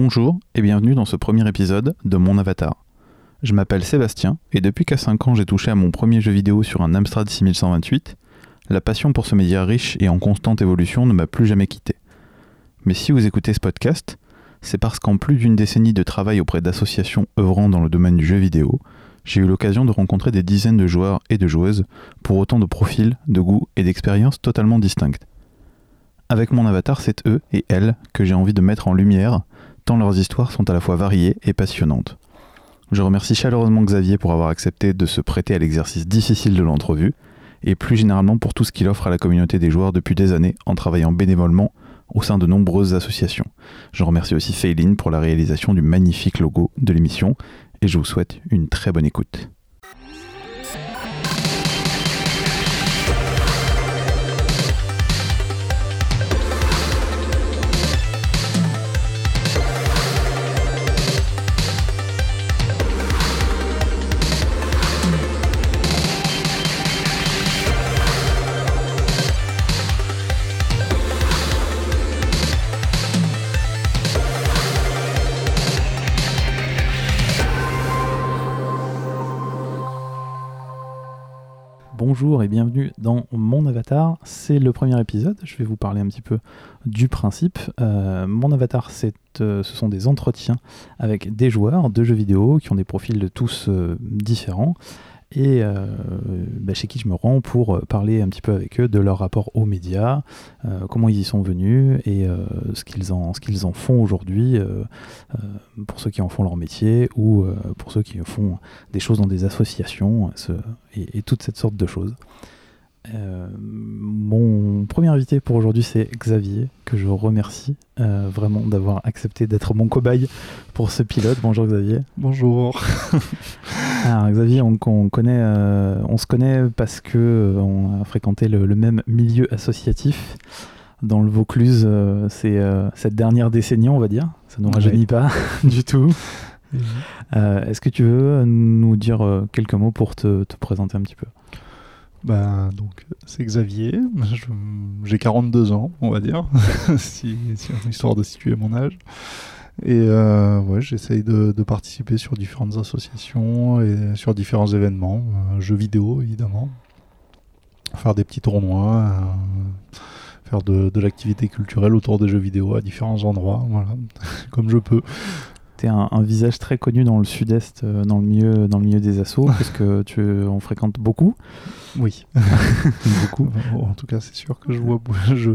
Bonjour et bienvenue dans ce premier épisode de Mon Avatar. Je m'appelle Sébastien et depuis qu'à 5 ans j'ai touché à mon premier jeu vidéo sur un Amstrad 6128, la passion pour ce média riche et en constante évolution ne m'a plus jamais quitté. Mais si vous écoutez ce podcast, c'est parce qu'en plus d'une décennie de travail auprès d'associations œuvrant dans le domaine du jeu vidéo, j'ai eu l'occasion de rencontrer des dizaines de joueurs et de joueuses pour autant de profils, de goûts et d'expériences totalement distinctes. Avec mon avatar, c'est eux et elles que j'ai envie de mettre en lumière leurs histoires sont à la fois variées et passionnantes. Je remercie chaleureusement Xavier pour avoir accepté de se prêter à l'exercice difficile de l'entrevue, et plus généralement pour tout ce qu'il offre à la communauté des joueurs depuis des années en travaillant bénévolement au sein de nombreuses associations. Je remercie aussi Feiline pour la réalisation du magnifique logo de l'émission, et je vous souhaite une très bonne écoute. Bonjour et bienvenue dans Mon Avatar. C'est le premier épisode. Je vais vous parler un petit peu du principe. Euh, mon Avatar, euh, ce sont des entretiens avec des joueurs de jeux vidéo qui ont des profils tous euh, différents et euh, bah, chez qui je me rends pour euh, parler un petit peu avec eux de leur rapport aux médias, euh, comment ils y sont venus et ce qu'ils en, en font aujourd'hui pour ceux qui en font leur métier ou pour ceux qui font des choses dans des associations et, et toute cette sorte de choses. Euh, mon premier invité pour aujourd'hui, c'est Xavier, que je remercie euh, vraiment d'avoir accepté d'être mon cobaye pour ce pilote. Bonjour Xavier. Bonjour. Alors Xavier, on, connaît, euh, on se connaît parce que on a fréquenté le, même milieu associatif dans le Vaucluse. c'est cette dernière décennie, on va dire. Ça ne nous rajeunit pas du tout. Est-ce que tu veux nous dire quelques mots pour te présenter un petit peu? Bah, donc, c'est Xavier. J'ai 42 ans, on va dire, si, histoire de situer mon âge. Et euh, ouais, j'essaye de, participer sur différentes associations et sur différents événements, euh, jeux vidéo évidemment, faire des petits tournois, euh, faire de, de l'activité culturelle autour des jeux vidéo à différents endroits, voilà, comme je peux un, visage très connu dans le sud-est, euh, dans, le milieu, dans le milieu des assos, parce que tu en fréquentes beaucoup. Oui, beaucoup. En tout cas, c'est sûr que je, vois, je,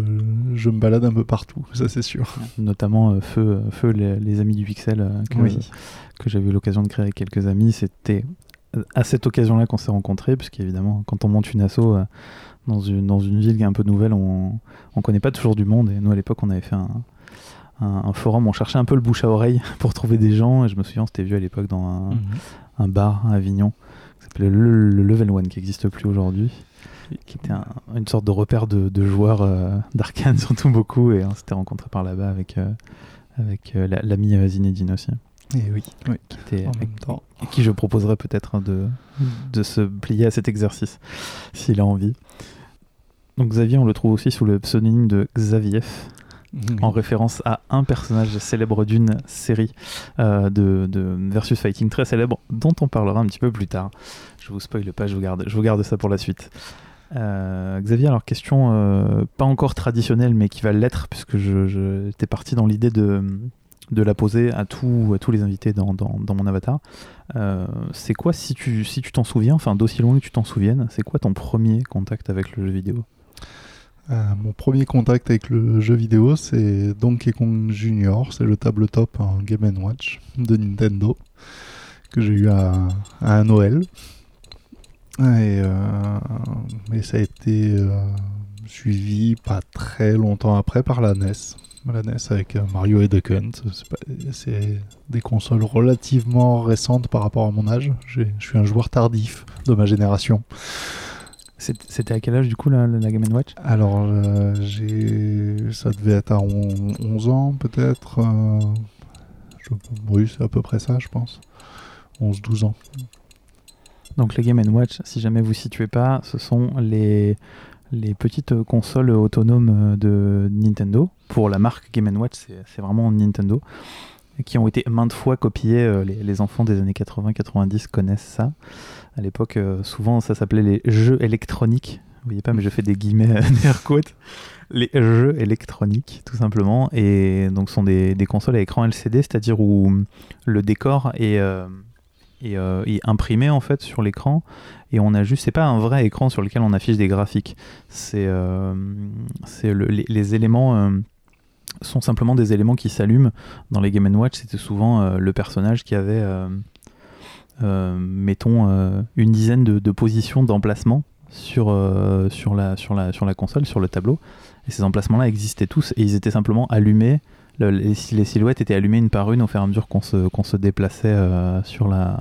je, me balade un peu partout, ça c'est sûr. Notamment euh, Feu, Feu les, Amis du Pixel, euh, que, que j'avais eu l'occasion de créer avec quelques amis. C'était à cette occasion-là qu'on s'est rencontrés, puisqu'évidemment, quand on monte une asso dans, une, dans une ville qui est un peu nouvelle, on ne connaît pas toujours du monde. Et nous, à l'époque, on avait fait un, un, forum, on cherchait un peu le bouche à oreille pour trouver des gens. Et je me souviens, c'était vu à l'époque dans un, mhm. bar à Avignon qui s'appelait le, Level One, qui n'existe plus aujourd'hui. Qui était une sorte de repère de, joueurs euh, d'arcane, surtout beaucoup. Et on s'était rencontrés par là-bas avec, euh, avec euh, l'ami Zinedine aussi. Et oui, qui était, et qui je proposerais peut-être de, de se plier à cet exercice s'il a envie. Donc Xavier, on le trouve aussi sous le pseudonyme de Xavief en référence à un personnage célèbre d'une série euh, de, versus fighting très célèbre dont on parlera un petit peu plus tard. Je vous spoil pas, je vous garde, je vous garde ça pour la suite. Euh, Xavier, alors question euh, pas encore traditionnelle mais qui va l'être puisque je, je parti dans l'idée de, de la poser à, tout, à tous les invités dans mon avatar. c'est quoi, si tu si tu t'en souviens, enfin d'aussi loin que tu t'en souviennes, c'est quoi ton premier contact avec le jeu vidéo? Euh, mon premier contact avec le jeu vidéo, c'est Donkey Kong Junior, c'est le tabletop en Game Watch de Nintendo que j'ai eu à, un Noël. Et, euh, ça a été euh, suivi pas très longtemps après par la NES. La NES avec Mario et Duck Hunt. C'est des consoles relativement récentes par rapport à mon âge. Je suis un joueur tardif de ma génération. C'était à quel âge du coup la, la Game Watch? Alors, euh, j'ai, ça devait être à 11 ans peut-être. Euh, oui, c'est à peu près ça, je pense. 11-12 ans. Donc les Game Watch, si jamais vous ne situez pas, ce sont les, les petites consoles autonomes de Nintendo. Pour la marque Game Watch, c'est vraiment Nintendo. qui ont été maintes fois copiés. euh, les, les enfants des années 80-90 connaissent ça. À l'époque, euh, souvent, ça s'appelait les jeux électroniques. Vous voyez pas, mais je fais des guillemets, des air quotes. Les jeux électroniques, tout simplement. Et donc, ce sont des, consoles à écran LCD, c'est-à-dire où le décor est, euh, euh, est imprimé en fait sur l'écran. Et on a juste, c'est pas un vrai écran sur lequel on affiche des graphiques. C'est c'est le- les, éléments. sont simplement des éléments qui s'allument. Dans les Game Watch, c'était souvent le personnage qui avait, mettons, euh, une dizaine de, positions d'emplacement sur, euh, sur, la, sur, la, sur la console, sur le tableau. Et ces emplacements-là existaient tous et ils étaient simplement allumés. Le- les, silhouettes étaient allumées une par une au fur et à mesure qu'on se, se déplaçait euh, sur, la,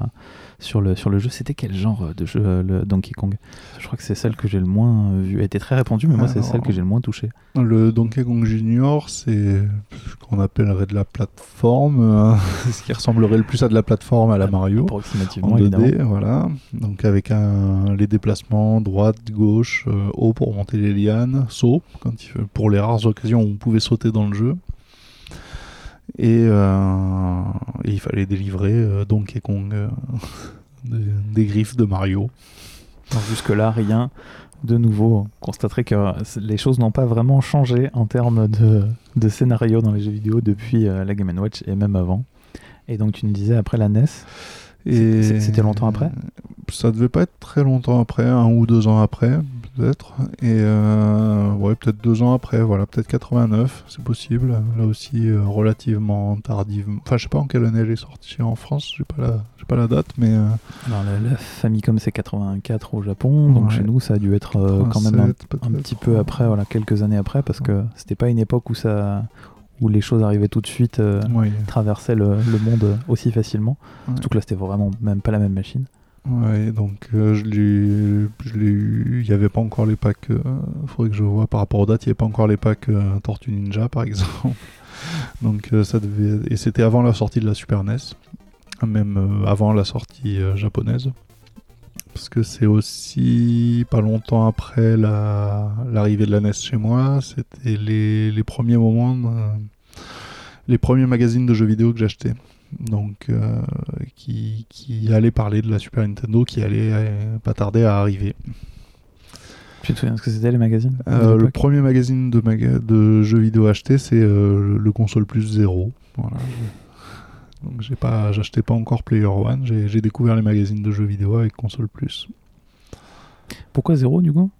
sur, le, sur le jeu. C'était quel genre de jeu, euh, le Donkey Kong? Je crois que c'est celle que j'ai le moins euh, vue. Elle était très répandue, mais moi, c'est Alors, celle que j'ai le moins touchée. Le Donkey Kong Junior, c'est ce qu'on appellerait de la plateforme, euh, ce qui ressemblerait le plus à de la plateforme à la Mario. Approximativement, En 2D, évidemment. voilà. Donc avec un, les déplacements droite, gauche, euh, haut pour monter les lianes, saut, quand il, pour les rares occasions où on pouvait sauter dans le jeu. Et, euh, et il fallait délivrer euh, Donkey Kong euh, des, griffes de Mario. Jusque-là, rien de nouveau. On constaterait que les choses n'ont pas vraiment changé en termes de, de scénario dans les jeux vidéo depuis la Game Watch et même avant. Et donc, tu nous disais après la NES. Et c'était longtemps après? Ça devait pas être très longtemps après, un ou deux ans après, peut-être. Et euh, ouais, peut-être deux ans après, voilà, peut-être 89, c'est possible. Là aussi, euh, relativement tardivement. Enfin, je sais pas en quelle année elle est sortie en France, j'ai pas la, j'ai pas la date, mais. euh, Alors, la, la Famicom, c'est 84 au Japon. Donc, Ouais. chez nous, ça a dû être euh, quand même un, 87, un petit peu après, voilà, quelques années après, parce que c'était pas une époque où, ça, où les choses arrivaient tout de suite, euh, traversaient le, le monde aussi facilement. Ouais. Surtout que là, c'était vraiment même pas la même machine. ouais, donc euh, je l'ai eu. Il n'y avait pas encore les packs. Il faudrait que je vois par rapport aux dates, il n'y avait pas encore les packs euh, Tortue Ninja, par exemple. donc euh, ça devait. Et c'était avant la sortie de la Super NES, même euh, avant la sortie euh, japonaise. Parce que c'est aussi pas longtemps après la- l'arrivée de la NES chez moi, c'était les, les premiers moments, de- les premiers magazines de jeux vidéo que j'achetais. Donc, euh, qui, qui allait parler de la Super Nintendo, qui allait euh, pas tarder à arriver. Tu te souviens de ce que c'était les magazines Euh, le premier magazine de, maga- de jeux vidéo acheté, c'est le console plus 0. Voilà. Donc j'ai pas, j'achetais pas encore Player One. J'ai j'ai découvert les magazines de jeux vidéo avec console plus. Pourquoi zéro du coup?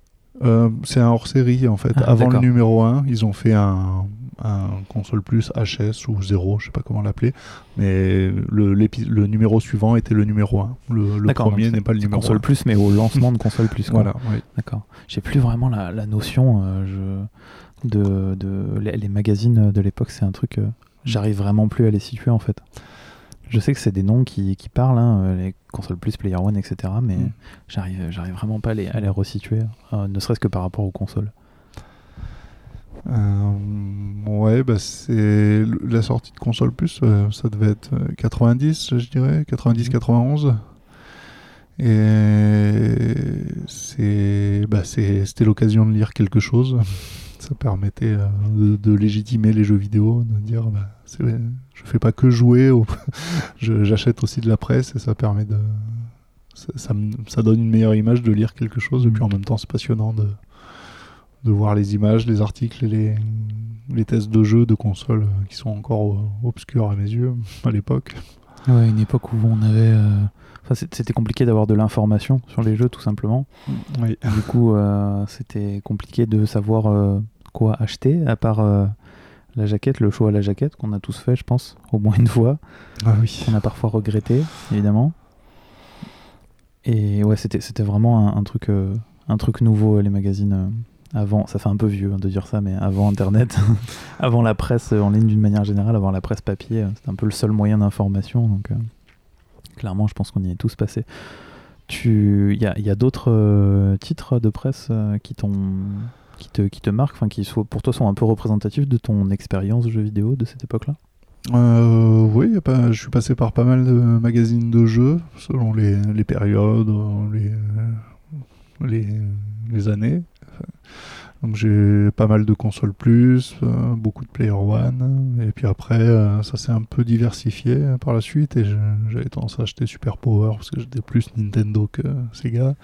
Euh, c'est un hors-série en fait. Ah, Avant le numéro 1, ils ont fait un, un console plus HS ou 0, je sais pas comment l'appeler. Mais le, numéro suivant était le numéro 1. Le, premier n'est pas le numéro console 1. plus, mais au lancement de console plus. quoi. Voilà, oui. D'accord. J'ai plus vraiment la, la notion euh, je, de, de les, les magazines de l'époque. C'est un truc. euh, J'arrive vraiment plus à les situer en fait. Je sais que c'est des noms qui, qui parlent, hein, euh, les consoles plus, Player One, etc. Mais Mm. j'arrive, j'arrive vraiment pas à les, à les resituer, euh, ne serait-ce que par rapport aux consoles. Euh, ouais, bah c'est la sortie de console plus, euh, ça devait être euh, 90, je dirais, 90-91. Et c'est, bah c'est, c'était l'occasion de lire quelque chose. Ça permettait euh, de, de légitimer les jeux vidéo, de dire, bah, c'est- je fais pas que jouer, au- j'achète aussi de la presse et ça permet de, ça, ça me- ça donne une meilleure image de lire quelque chose. Et puis en même temps, c'est passionnant de de voir les images, les articles et les, les tests de jeux de consoles euh, qui sont encore euh, obscurs à mes yeux à l'époque. Ouais, une époque où on avait. euh, Enfin, c'était compliqué d'avoir de l'information sur les jeux, tout simplement. Oui. Du coup, euh, c'était compliqué de savoir euh, quoi acheter, à part la jaquette, le choix à la jaquette, qu'on a tous fait, je pense, au moins une fois, Ah oui. qu'on a parfois regretté, évidemment. Et ouais, c'était c'était vraiment un, un truc, euh, un truc nouveau, les magazines. euh, avant, ça fait un peu vieux hein, de dire ça, mais avant Internet, avant la presse euh, en ligne d'une manière générale, avant la presse papier, c'était un peu le seul moyen d'information. Donc, euh, clairement, je pense qu'on y est tous passés. Tu, il y a, y a d'autres titres de presse qui t'ont, qui te, qui te marquent, qui pour toi sont un peu représentatifs de ton expérience jeu vidéo de cette époque-là? Euh, oui, pas, je suis passé par pas mal de magazines de jeux, selon les, les périodes, les, les, années. Donc j'ai pas mal de consoles plus, euh, beaucoup de Player One, et puis après euh, ça s'est un peu diversifié par la suite et j'avais tendance à acheter Super Power parce que j'étais plus Nintendo que Sega.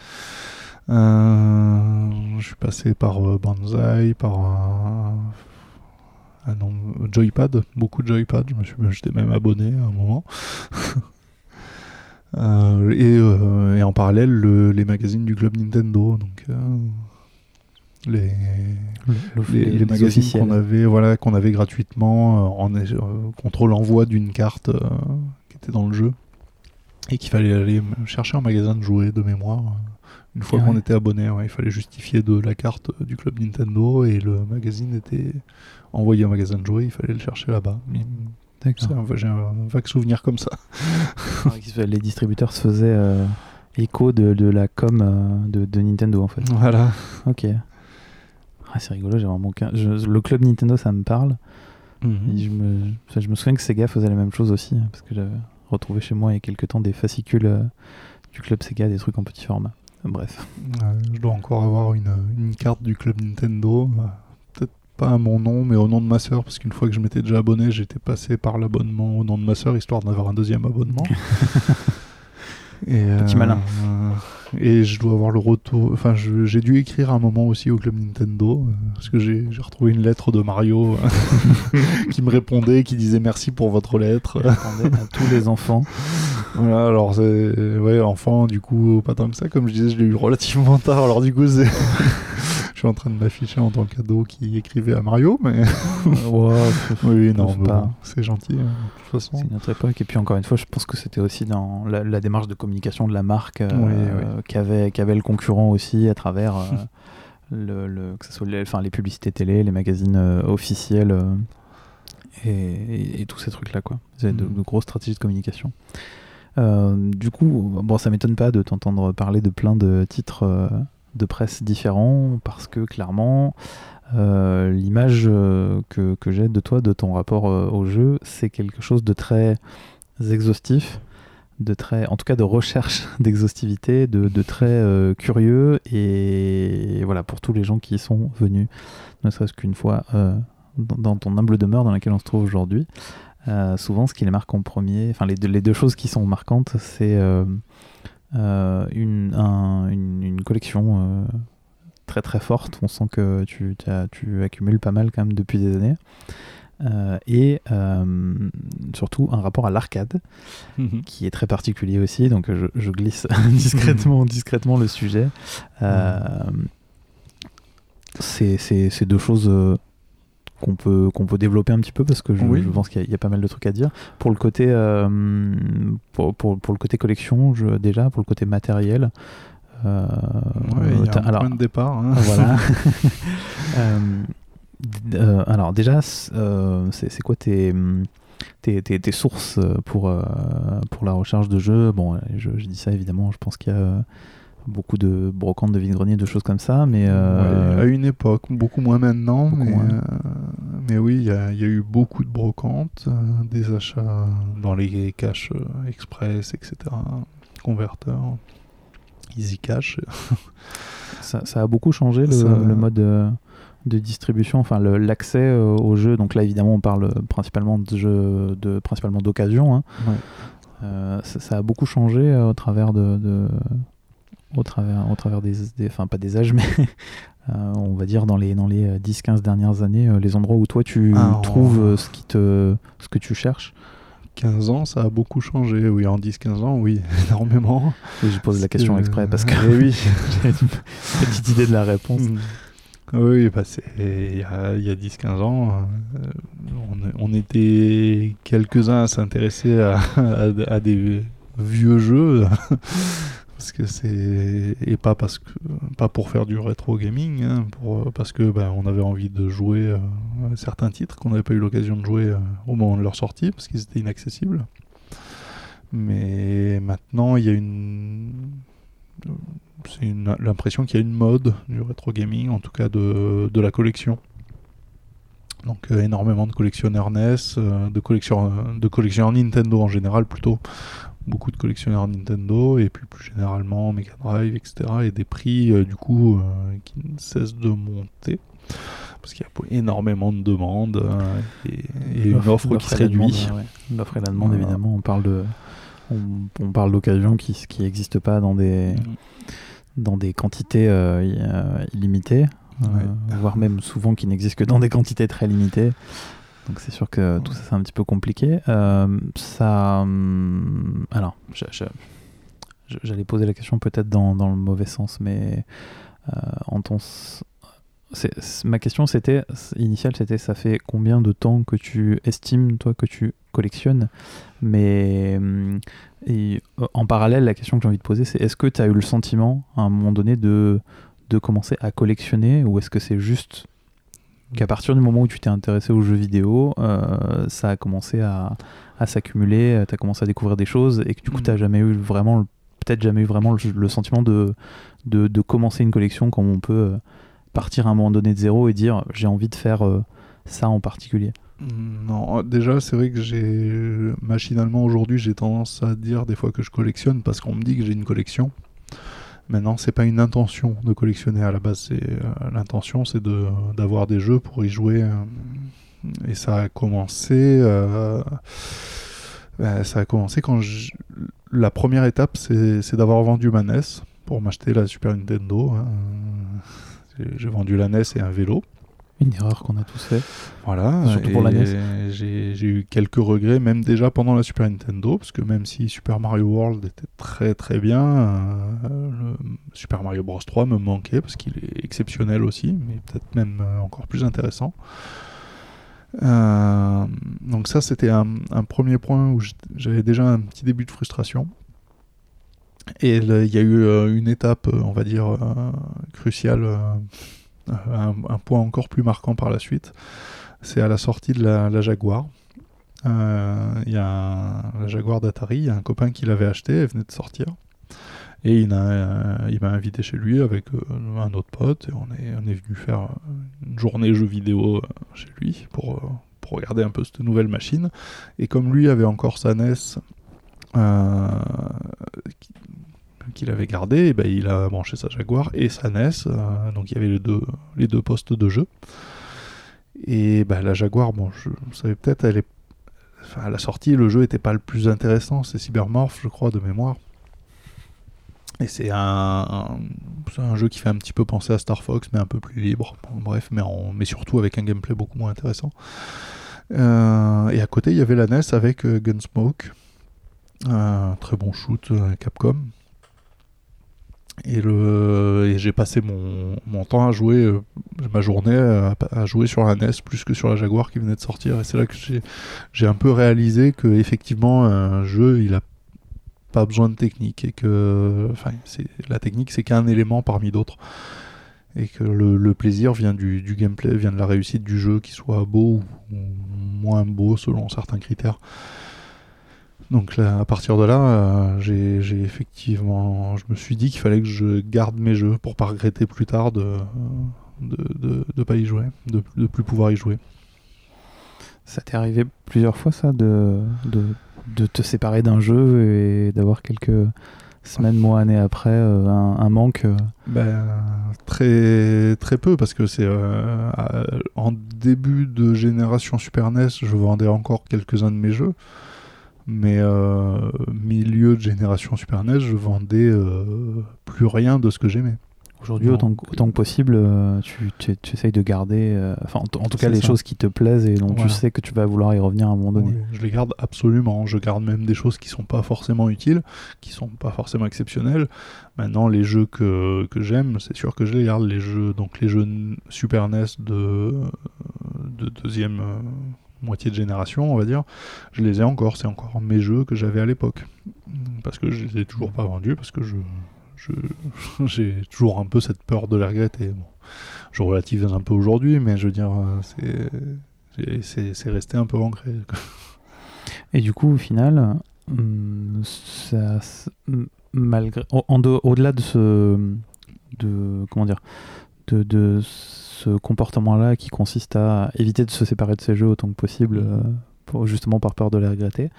Euh, je suis passé par euh, Banzai, par un, Joypad, beaucoup de Joypad, je me suis- j'étais même abonné à un moment. Euh, et, euh, et en parallèle le- les magazines du club Nintendo, donc euh, les, les, les magazines qu'on avait, voilà, qu'on avait gratuitement en, contre l'envoi d'une carte qui était dans le jeu et qu'il fallait aller chercher en magasin de jouets de mémoire. Une fois qu'on ouais. était abonné, ouais, il fallait justifier de la carte euh, du club Nintendo et le magazine était envoyé au magasin de jouets, il fallait le chercher là-bas. Un- J'ai un vague souvenir comme ça. Les distributeurs se faisaient euh, écho de, de la com euh, de, de Nintendo en fait. Voilà. Ok. Ah, c'est rigolo, j'ai vraiment aucun. je- le club Nintendo, ça me parle. Mhm. Je, me... enfin, je me souviens que Sega faisait la même chose aussi, hein, parce que j'avais retrouvé chez moi il y a quelques temps des fascicules euh, du club Sega, des trucs en petit format. Bref. Je dois encore avoir une, une carte du club Nintendo. euh, Peut-être pas à mon nom, mais au nom de ma sœur, parce qu'une fois que je m'étais déjà abonné, j'étais passé par l'abonnement au nom de ma sœur, histoire d'avoir un deuxième abonnement. Et, Petit malin. euh, et je dois avoir le retour. Enfin, j'ai dû écrire un moment aussi au club Nintendo, euh, parce que j'ai retrouvé une lettre de Mario euh, qui me répondait, qui disait merci pour votre lettre. À tous les enfants. Voilà, alors c'est ouais, enfant, du coup, pas tant que ça, comme je disais, je l'ai eu relativement tard, alors du coup, c'est- je suis en train de m'afficher en tant qu'ado qui écrivait à Mario, mais oui, non, bon, c'est gentil, hein, de toute façon. C'est une autre époque. Et puis encore une fois, je pense que c'était aussi dans la, la démarche de communication de la marque euh, Oui, euh, qu'avait le concurrent aussi à travers euh, le, le- que ce soit les, enfin, les publicités télé, les magazines euh, officiels euh, et, et- et tous ces trucs-là. quoi. C'est de, Mhm. de grosses stratégies de communication. Euh, du coup, bon, ça m'étonne pas de t'entendre parler de plein de titres euh, de presse différents parce que clairement, euh, l'image euh, que, que j'ai de toi, de ton rapport euh, au jeu, c'est quelque chose de très exhaustif, de très, en tout cas de recherche d'exhaustivité, de, de très curieux et voilà pour tous les gens qui sont venus, ne serait-ce qu'une fois dans, ton humble demeure dans laquelle on se trouve aujourd'hui. souvent, ce qui les marque en premier, enfin les les deux choses qui sont marquantes, c'est une, un- une, une collection euh, très très forte. On sent que tu, tu accumules pas mal quand même depuis des années. Euh, et euh, surtout un rapport à l'arcade qui est très particulier aussi. Donc je, je glisse discrètement, discrètement le sujet. Euh, c'est, c'est- c'est deux choses euh, qu'on peut, qu'on peut développer un petit peu parce que je, Oui. je pense qu'il y, a- il y a pas mal de trucs à dire. Pour le côté, euh, pour, pour- pour le côté collection, je- déjà, pour le côté matériel. euh, Ouais, il y t'as- a un alors, point de départ. hein. voilà. Euh, euh, alors déjà, c'est quoi tes, tes, tes- tes sources pour, euh, pour la recherche de jeux? Bon, je, je dis ça évidemment, je pense qu'il y a beaucoup de brocantes, de vide-greniers, de choses comme ça, mais... euh, Ouais, à une époque, beaucoup moins maintenant, beaucoup mais, moins. euh, mais oui, il y, a il y a eu beaucoup de brocantes, euh, des achats dans les caches express, etc., converteurs, easy cash. ça, ça a beaucoup changé le, Ça- le mode de distribution, enfin l'accès euh, aux jeux. Donc là, évidemment, on parle principalement de jeux, de, principalement d'occasion. hein. Euh, ça, ça a beaucoup changé euh, au travers de, de- au travers au travers des, des- enfin pas des âges mais euh, on va dire dans les dans les euh, 10-15 dernières années euh, les endroits où toi tu Ah, trouves euh, ce qui te ce que tu cherches? 15 ans, ça a beaucoup changé. Oui, en 10-15 ans, oui, énormément. et je pose la question Euh, exprès parce que eh oui. j'ai une petite idée de la réponse Mm. Oui, bah il y a, a 10-15 ans, euh, on, on était quelques-uns à s'intéresser à, à- à des vieux jeux. Parce que c'est et pas parce que pas pour faire du rétro gaming hein, parce que ben, on avait envie de jouer euh, à certains titres qu'on n'avait pas eu l'occasion de jouer euh, au moment de leur sortie parce qu'ils étaient inaccessibles mais maintenant il y a une c'est l'impression qu'il y a une mode du rétro gaming, en tout cas de, de la collection. Donc euh, énormément de collectionneurs NES, euh, de, collection, de collectionneurs Nintendo en général plutôt, beaucoup de collectionneurs Nintendo et puis plus généralement Mega Drive, etc. Et des prix du coup qui ne cessent de monter parce qu'il y a énormément de demandes et, une offre, qui se réduit. L'offre et la demande, évidemment, on parle de, on, parle d'occasions qui n'existent pas dans des, mm. dans des quantités illimitées, voire même souvent qui n'existent que dans des quantités très limitées. Donc c'est sûr que tout ça c'est un petit peu compliqué. Euh, ça, hum, alors, j'allais poser la question peut-être dans, dans, le mauvais sens, mais euh, en ton, ma question c'était initiale c'était ça fait combien de temps que tu estimes toi que tu collectionnes? Mais hum, euh, en parallèle la question que j'ai envie de poser c'est est-ce que tu as eu le sentiment à un moment donné de de commencer à collectionner ou est-ce que c'est juste qu'à partir du moment où tu t'es intéressé aux jeux vidéo, euh, ça a commencé à, s'accumuler, euh, tu as commencé à découvrir des choses et que du coup, mm. tu jamais eu vraiment, peut-être jamais eu vraiment le, sentiment de, de, commencer une collection comme on peut euh, partir à un moment donné de zéro et dire j'ai envie de faire ça en particulier. Non, déjà c'est vrai que j'ai machinalement aujourd'hui j'ai tendance à dire des fois que je collectionne parce qu'on me dit que j'ai une collection. Maintenant, c'est pas une intention de collectionner à la base. C'est euh, l'intention, c'est de d'avoir des jeux pour y jouer. Euh, et ça a commencé. Euh, ça a commencé quand la première étape, c'est d'avoir vendu ma NES pour m'acheter la Super Nintendo. Hein. J'ai vendu la NES et un vélo. Une erreur qu'on a tous fait. Voilà. Surtout pour la NES. J'ai eu quelques regrets, même déjà pendant la Super Nintendo, parce que même si Super Mario World était très très bien, euh, Super Mario Bros 3 me manquait, parce qu'il est exceptionnel aussi, mais peut-être même euh, encore plus intéressant. Euh, donc ça, c'était un, premier point où j'avais déjà un petit début de frustration. Et il y a eu une étape, on va dire, cruciale un, point encore plus marquant par la suite, c'est à la sortie de la, Jaguar. Euh, il y a la Jaguar d'Atari, il y a un copain qui l'avait acheté, elle venait de sortir. Et il, m'a invité chez lui avec euh, un autre pote, et on est, on venu faire une journée jeux vidéo euh, chez lui pour, pour regarder un peu cette nouvelle machine. Et comme lui avait encore sa NES, qu'il avait gardé, et ben, il a branché sa Jaguar et sa NES, euh, donc il y avait les deux, les deux postes de jeu. Et ben, la Jaguar, bon, je, vous savez peut-être, elle est, à la sortie, le jeu était pas le plus intéressant, c'est Cybermorph, je crois, de mémoire. Et c'est un, un, jeu qui fait un petit peu penser à Star Fox, mais un peu plus libre. bref, mais, mais surtout avec un gameplay beaucoup moins intéressant. Euh, et à côté, il y avait la NES avec euh, Gunsmoke, un très bon shoot Capcom. Et, le, j'ai passé mon, mon, temps à jouer, euh, ma journée à, jouer sur la NES plus que sur la Jaguar qui venait de sortir. Et c'est là que j'ai, un peu réalisé que effectivement un jeu, il a pas besoin de technique et que, enfin, la technique c'est qu'un élément parmi d'autres. Et que le, le plaisir vient du, du, gameplay, vient de la réussite du jeu, qu'il soit beau ou moins beau selon certains critères. Donc à partir de là, euh, j'ai effectivement, je me suis dit qu'il fallait que je garde mes jeux pour pas regretter plus tard de de, de, pas y jouer, de, de plus pouvoir y jouer. Ça t'est arrivé plusieurs fois ça de, de, de te séparer d'un jeu et d'avoir quelques semaines, mois, années après euh, un, manque euh ben, Très très peu parce que c'est en début de génération Super NES, je vendais encore quelques-uns de mes jeux. Mais euh, milieu de génération Super NES, je vendais euh, plus rien de ce que j'aimais. Aujourd'hui, autant, que possible, euh, tu, tu, essayes de garder, enfin, en, tout cas, les choses qui te plaisent et dont tu sais que tu vas vouloir y revenir à un moment donné. je les garde absolument. Je garde même des choses qui sont pas forcément utiles, qui sont pas forcément exceptionnelles. Maintenant, les jeux que, que j'aime, c'est sûr que je les garde. Les jeux, donc les jeux Super NES de, de deuxième moitié de génération, on va dire, je les ai encore. C'est encore mes jeux que j'avais à l'époque. Parce que je les ai toujours pas vendus, parce que je, j'ai toujours un peu cette peur de la regretter. Je relativise un peu aujourd'hui, mais je veux dire, c'est, resté un peu ancré. Et du coup, au final, hum, malgré, au-delà de ce, de comment dire, de ce comportement-là qui consiste à éviter de se séparer de ses jeux autant que possible mm. euh, justement par peur de les regretter.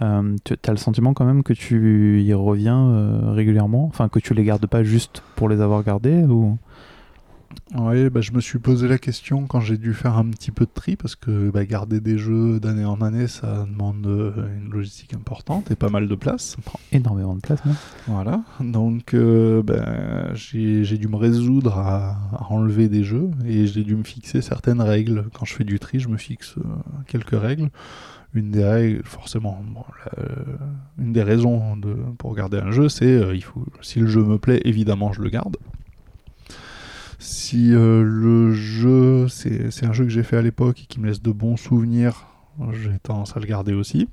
Euh, tu as le sentiment quand même que tu y reviens régulièrement, enfin que tu les gardes pas juste pour les avoir gardés ou oui, bah, je me suis posé la question quand j'ai dû faire un petit peu de tri parce que bah, garder des jeux d'année en année, ça demande euh, une logistique importante et pas mal de place. Ça prend énormément de place, non? Voilà, donc euh, bah, j'ai dû me résoudre à, enlever des jeux et j'ai dû me fixer certaines règles. Quand je fais du tri, je me fixe euh, quelques règles. Une des règles, forcément, une des raisons de, pour garder un jeu, c'est il faut si le jeu me plaît, évidemment, je le garde. Si euh, le jeu, c'est un jeu que j'ai fait à l'époque et qui me laisse de bons souvenirs, j'ai tendance à le garder aussi.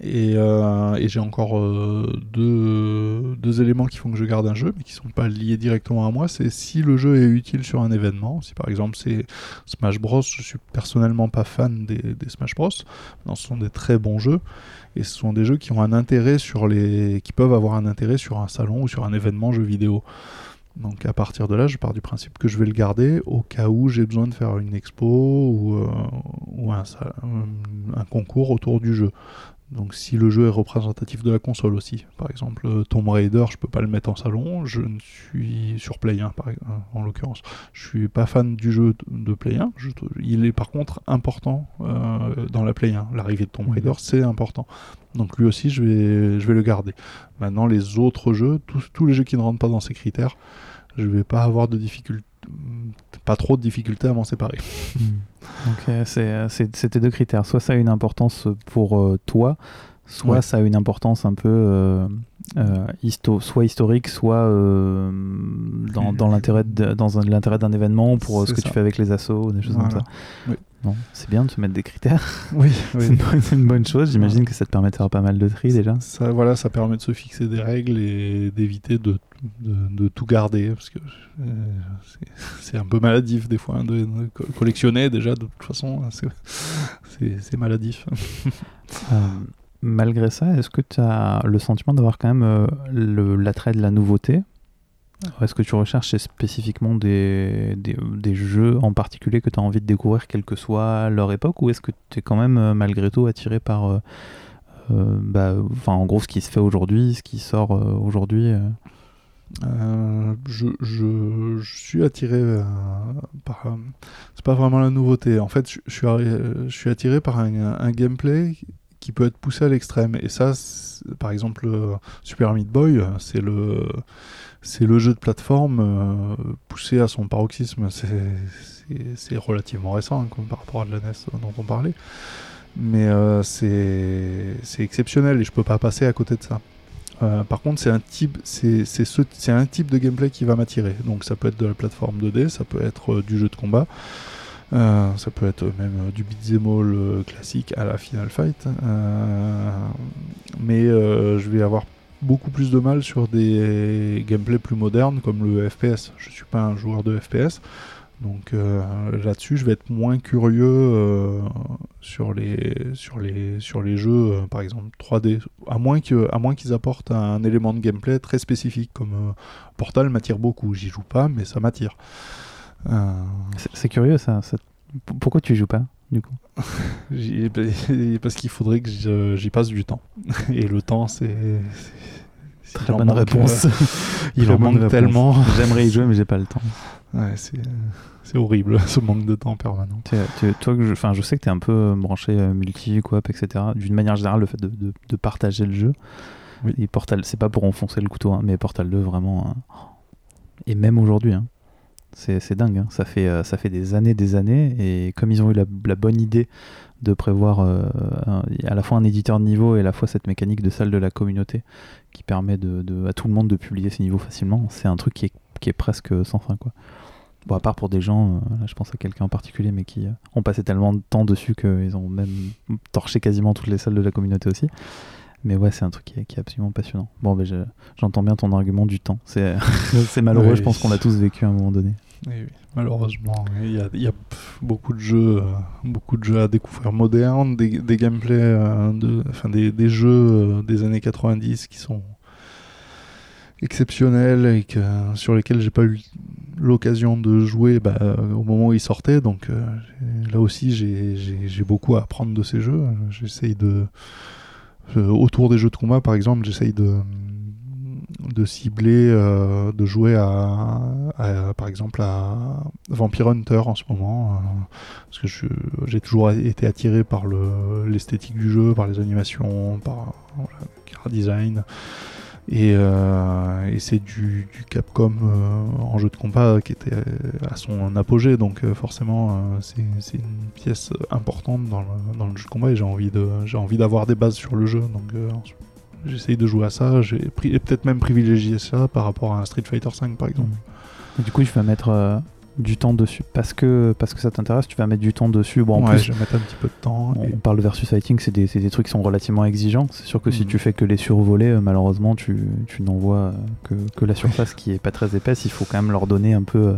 Et, euh, j'ai encore euh, deux, éléments qui font que je garde un jeu, mais qui ne sont pas liés directement à moi. C'est si le jeu est utile sur un événement. Si par exemple c'est Smash Bros, je suis personnellement pas fan des, Smash Bros. Non, ce sont des très bons jeux. Et ce sont des jeux qui ont un intérêt sur les. qui peuvent avoir un intérêt sur un salon ou sur un événement jeu vidéo. Donc à partir de là, je pars du principe que je vais le garder au cas où j'ai besoin de faire une expo ou, euh, un, concours autour du jeu. Donc si le jeu est représentatif de la console aussi, par exemple euh, Tomb Raider, je peux pas le mettre en salon, je ne suis sur Play 1 par, en l'occurrence. Je suis pas fan du jeu de Play 1, il est par contre important euh, dans la Play 1. L'arrivée de Tomb mhm. Raider, c'est important. Donc lui aussi, je vais, je vais le garder. Maintenant, les autres jeux, tous, tous les jeux qui ne rentrent pas dans ces critères, je vais pas avoir de difficultés pas trop de difficultés à m'en séparer. Donc c'est tes deux critères. Soit ça a une importance pour euh, toi, soit ça a une importance un peu euh, euh, soit historique, soit dans, dans l'intérêt d'un événement pour ce que tu fais avec les assos, des choses comme ça. Oui c'est bien de se mettre des critères. Oui, c'est une, bonne chose. J'imagine que ça te permet de faire pas mal de tri déjà. Ça, voilà, ça permet de se fixer des règles et d'éviter de, de, tout garder. Parce que euh, c'est un peu maladif des fois hein, de, collectionner déjà. De toute façon, c'est maladif. Euh, malgré ça, est-ce que tu as le sentiment d'avoir quand même euh, l'attrait de la nouveauté? Est-ce que tu recherches spécifiquement des, des, jeux en particulier que tu as envie de découvrir, quelle que soit leur époque, ou est-ce que tu es quand même euh, malgré tout attiré par, euh, euh, bah, en gros, ce qui se fait aujourd'hui, ce qui sort aujourd'hui je, je, suis attiré par. c'est pas vraiment la nouveauté. En fait, je, je, suis, je suis attiré par un, un, gameplay qui peut être poussé à l'extrême. Et ça, par exemple, Super Meat Boy, c'est le c'est le jeu de plateforme euh, poussé à son paroxysme. C'est relativement récent hein, par rapport à de la NES dont on parlait. Mais euh, c'est exceptionnel et je peux pas passer à côté de ça. Euh, par contre, c'est un type, un type de gameplay qui va m'attirer. Donc, ça peut être de la plateforme 2D, ça peut être du jeu de combat, ça peut être même du beat'em all classique à la Final Fight. mais je vais avoir beaucoup plus de mal sur des gameplays plus modernes comme le FPS. Je suis pas un joueur de FPS. Donc euh, là-dessus, je vais être moins curieux euh, sur, les, sur, les, sur les jeux, euh, par exemple 3D, à moins qu'ils apportent un élément de gameplay très spécifique, comme Portal m'attire beaucoup. J'y joue pas, mais ça m'attire. C'est curieux ça. Pourquoi tu joues pas? Du coup Parce qu'il faudrait que j'y passe du temps. Et le temps, c'est. Très bonne réponse. il en manque tellement. J'aimerais y jouer, mais j'ai pas le temps. Ouais, c'est horrible, ce manque de temps permanent. toi, je, je sais que tu es un peu branché euh, multi, coop, etc. D'une manière générale, le fait de, de, partager le jeu. Oui. Portal, c'est pas pour enfoncer le couteau, hein, mais Portal 2, vraiment. Hein. Et même aujourd'hui, hein, c'est dingue, hein. ça, fait, euh, ça fait des années, des années, et comme ils ont eu la, bonne idée de prévoir euh, à la fois un éditeur de niveau et à la fois cette mécanique de salle de la communauté qui permet de, à tout le monde de publier ses niveaux facilement, c'est un truc qui est, qui est, presque sans fin. Quoi. Bon, à part pour des gens, euh, je pense à quelqu'un en particulier, mais qui ont passé tellement de temps dessus qu'ils ont même torché quasiment toutes les salles de la communauté aussi. Mais ouais, c'est un truc qui est, qui est, absolument passionnant. Bon, ben j'entends bien ton argument du temps. C'est malheureux, je pense qu'on l'a tous vécu à un moment donné. Oui, malheureusement, il y, a, beaucoup de jeux, euh, beaucoup de jeux à découvrir modernes, des, des gameplays, euh, de, enfin des, des, jeux euh, des années 90 qui sont exceptionnels et que, sur lesquels j'ai pas eu l'occasion de jouer bah, au moment où ils sortaient. Donc euh, là aussi, j'ai beaucoup à apprendre de ces jeux. J'essaye de. Euh, autour des jeux de combat, par exemple, j'essaye de, de cibler, euh, de jouer à, par exemple, à Vampire Hunter en ce moment. parce que j'ai toujours été attiré par l'esthétique du jeu, par les animations, par le car design. Euh, et, c'est du, Capcom euh, en jeu de combat qui était à son apogée, donc euh, forcément c'est une pièce importante dans le, jeu de combat et j'ai envie d'avoir des bases sur le jeu, donc j'essaye de jouer à ça. J'ai peut-être même privilégié ça par rapport à Street Fighter 5 par exemple. du coup, je vais mettre du temps dessus. Parce que parce que ça t'intéresse tu vas mettre du temps dessus. Bon en plus je vais mettre un petit peu de temps on, parle de versus fighting c'est des, des, trucs qui sont relativement exigeants. C'est sûr que si mm. tu fais que les survoler euh, malheureusement tu, tu n'en vois que, que, la surface qui est pas très épaisse. Il faut quand même leur donner un peu euh,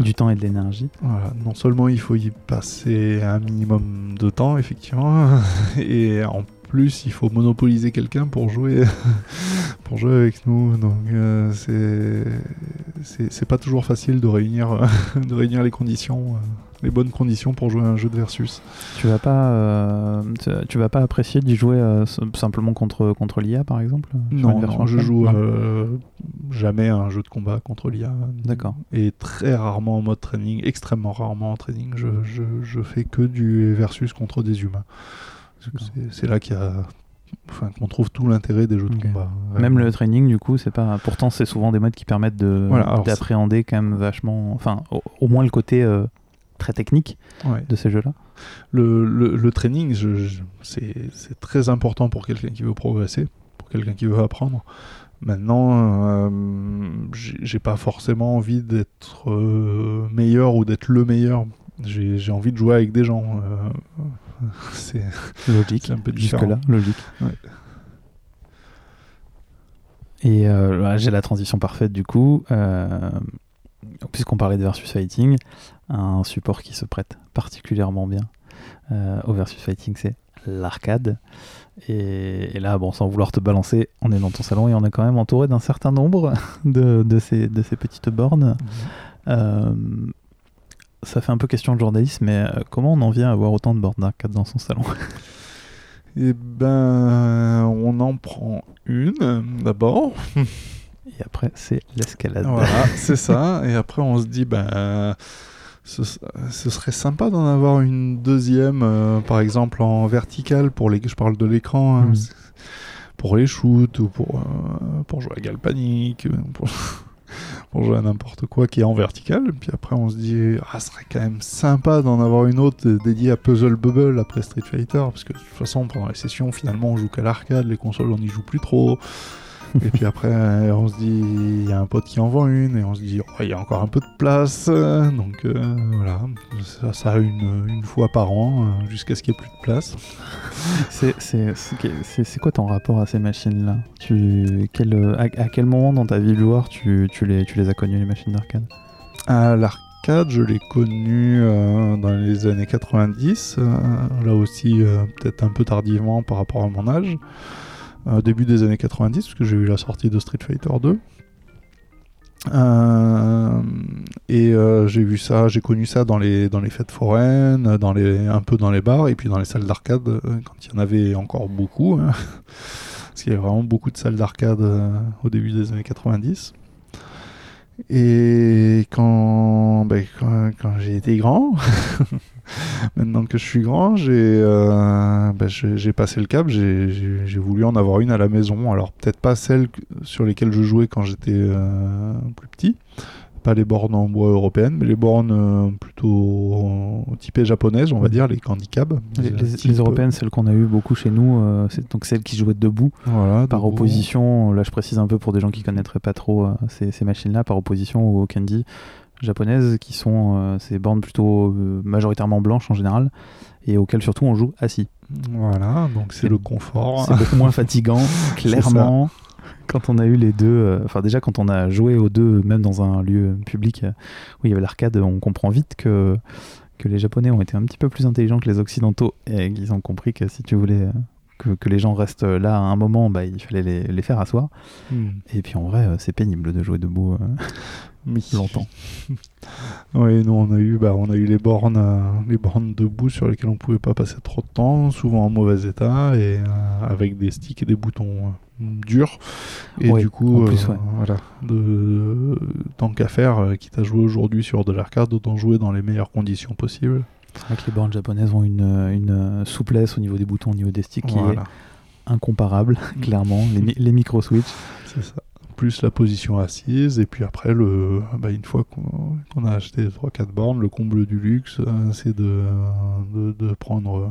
du temps et de l'énergie. Voilà. non seulement il faut y passer un minimum de temps effectivement et en plus, il faut monopoliser quelqu'un pour jouer, pour jouer avec nous. Donc, euh, c'est pas toujours facile de réunir, de réunir les conditions, euh, les bonnes conditions pour jouer à un jeu de versus. Tu vas pas, euh, tu vas pas apprécier d'y jouer simplement contre contre l'IA, par exemple Non, non je joue jamais à un jeu de combat contre l'IA. D'accord. Et très rarement en mode training, extrêmement rarement en training. Je, je, je fais que du versus contre des humains. C'est là qu'il y a enfin qu'on trouve tout l'intérêt des jeux de combat. Même le training, du coup, c'est pas. Pourtant, c'est souvent des modes qui permettent de d'appréhender quand même vachement. Enfin, au, moins le côté euh, très technique de ces jeux-là. Le, le, training, c'est très important pour quelqu'un qui veut progresser, pour quelqu'un qui veut apprendre. Maintenant, euh, j'ai pas forcément envie d'être euh, meilleur ou d'être le meilleur. J'ai envie de jouer avec des gens. c'est logique. un peu Jusque-là, logique. Et euh, j'ai la transition parfaite du coup. Euh, puisqu'on parlait de versus fighting, un support qui se prête particulièrement bien euh, au versus fighting, c'est l'arcade. Et, là, bon, sans vouloir te balancer, on est dans ton salon et on est quand même entouré d'un certain nombre de, de, ces, de ces petites bornes. Mhm ça fait un peu question de journaliste, mais euh, comment on en vient à avoir autant de bornes d'arcade dans son salon? Eh ben, on en prend une d'abord. Et après, c'est l'escalade. Voilà, c'est ça. Et après, on se dit, ben, ce, serait sympa d'en avoir une deuxième, euh, par exemple en verticale, pour les, je parle de l'écran, hein, hmm. pour les shoots ou pour, euh, pour jouer à Galpanic. Pour pour jouer à n'importe quoi qui est en vertical. Puis après, on se dit, ah, ce serait quand même sympa d'en avoir une autre dédiée à Puzzle Bubble après Street Fighter, parce que de toute façon, pendant les sessions, finalement, on joue qu'à l'arcade, les consoles, on n'y joue plus trop et puis après, on se dit, il y a un pote qui en vend une, et on se dit, oh, il y a encore un peu de place. Donc euh, voilà, ça, ça une, une, fois par an, euh, jusqu'à ce qu'il n'y ait plus de place. c'est quoi ton rapport à ces machines-là? Quel, à, quel moment dans ta vie de joueur tu, tu, les, tu les as connues, les machines d'arcade? À l'arcade, je l'ai connu euh, dans les années 90, là aussi peut-être un peu tardivement par rapport à mon âge. Euh, début des années 90, parce que j'ai eu la sortie de Street Fighter 2. Euh, et euh, j'ai vu ça, j'ai connu ça dans les, dans les fêtes foraines, dans les, un peu dans les bars, et puis dans les salles d'arcade, quand il y en avait encore beaucoup. Hein. parce qu'il y avait vraiment beaucoup de salles d'arcade au début des années 90. Et quand, ben, quand, quand j'ai été grand, Maintenant que je suis grand, j'ai euh, ben, passé le cap, j'ai voulu en avoir une à la maison. Alors peut-être pas celle sur lesquelles je jouais quand j'étais euh, plus petit, pas les bornes en bois européennes, mais les bornes euh, plutôt typées japonaises, on va dire, les handicaps. Les, européennes, celles qu'on a eu beaucoup chez nous, c'est donc celles qui jouaient debout. Voilà, par opposition, là je précise un peu pour des gens qui connaîtraient pas trop ces, ces machines-là, par opposition au candy japonaises qui sont euh, ces bornes plutôt euh, majoritairement blanches en général et auxquelles surtout on joue assis. Voilà, donc c'est le confort. C'est beaucoup moins fatigant, clairement. Quand on a eu les deux, euh, enfin déjà quand on a joué aux deux, même dans un lieu public où il y avait l'arcade, on comprend vite que, que les Japonais ont été un petit peu plus intelligents que les Occidentaux et qu'ils ont compris que si tu voulais que, que les gens restent là à un moment, bah, il fallait les, les faire asseoir. Hmm. Et puis en vrai, euh, c'est pénible de jouer debout euh, Oui. longtemps. Oui, nous on a eu, bah, on a eu les bornes, euh, les bornes debout sur lesquelles on pouvait pas passer trop de temps, souvent en mauvais état et euh, avec des sticks et des boutons euh, durs. Et Ouais, du coup, euh, voilà, de, tant qu'à faire, euh, quitte à jouer aujourd'hui sur de l'arcade, autant jouer dans les meilleures conditions possibles. C'est vrai que les bornes japonaises ont une, une euh, souplesse au niveau des boutons, au niveau des sticks qui est incomparable, clairement. Les, mi- les micro-switch. c'est ça. Plus la position assise, et puis après, le, bah, une fois qu'on a acheté 3-4 bornes, le comble du luxe, euh, c'est de, de, de prendre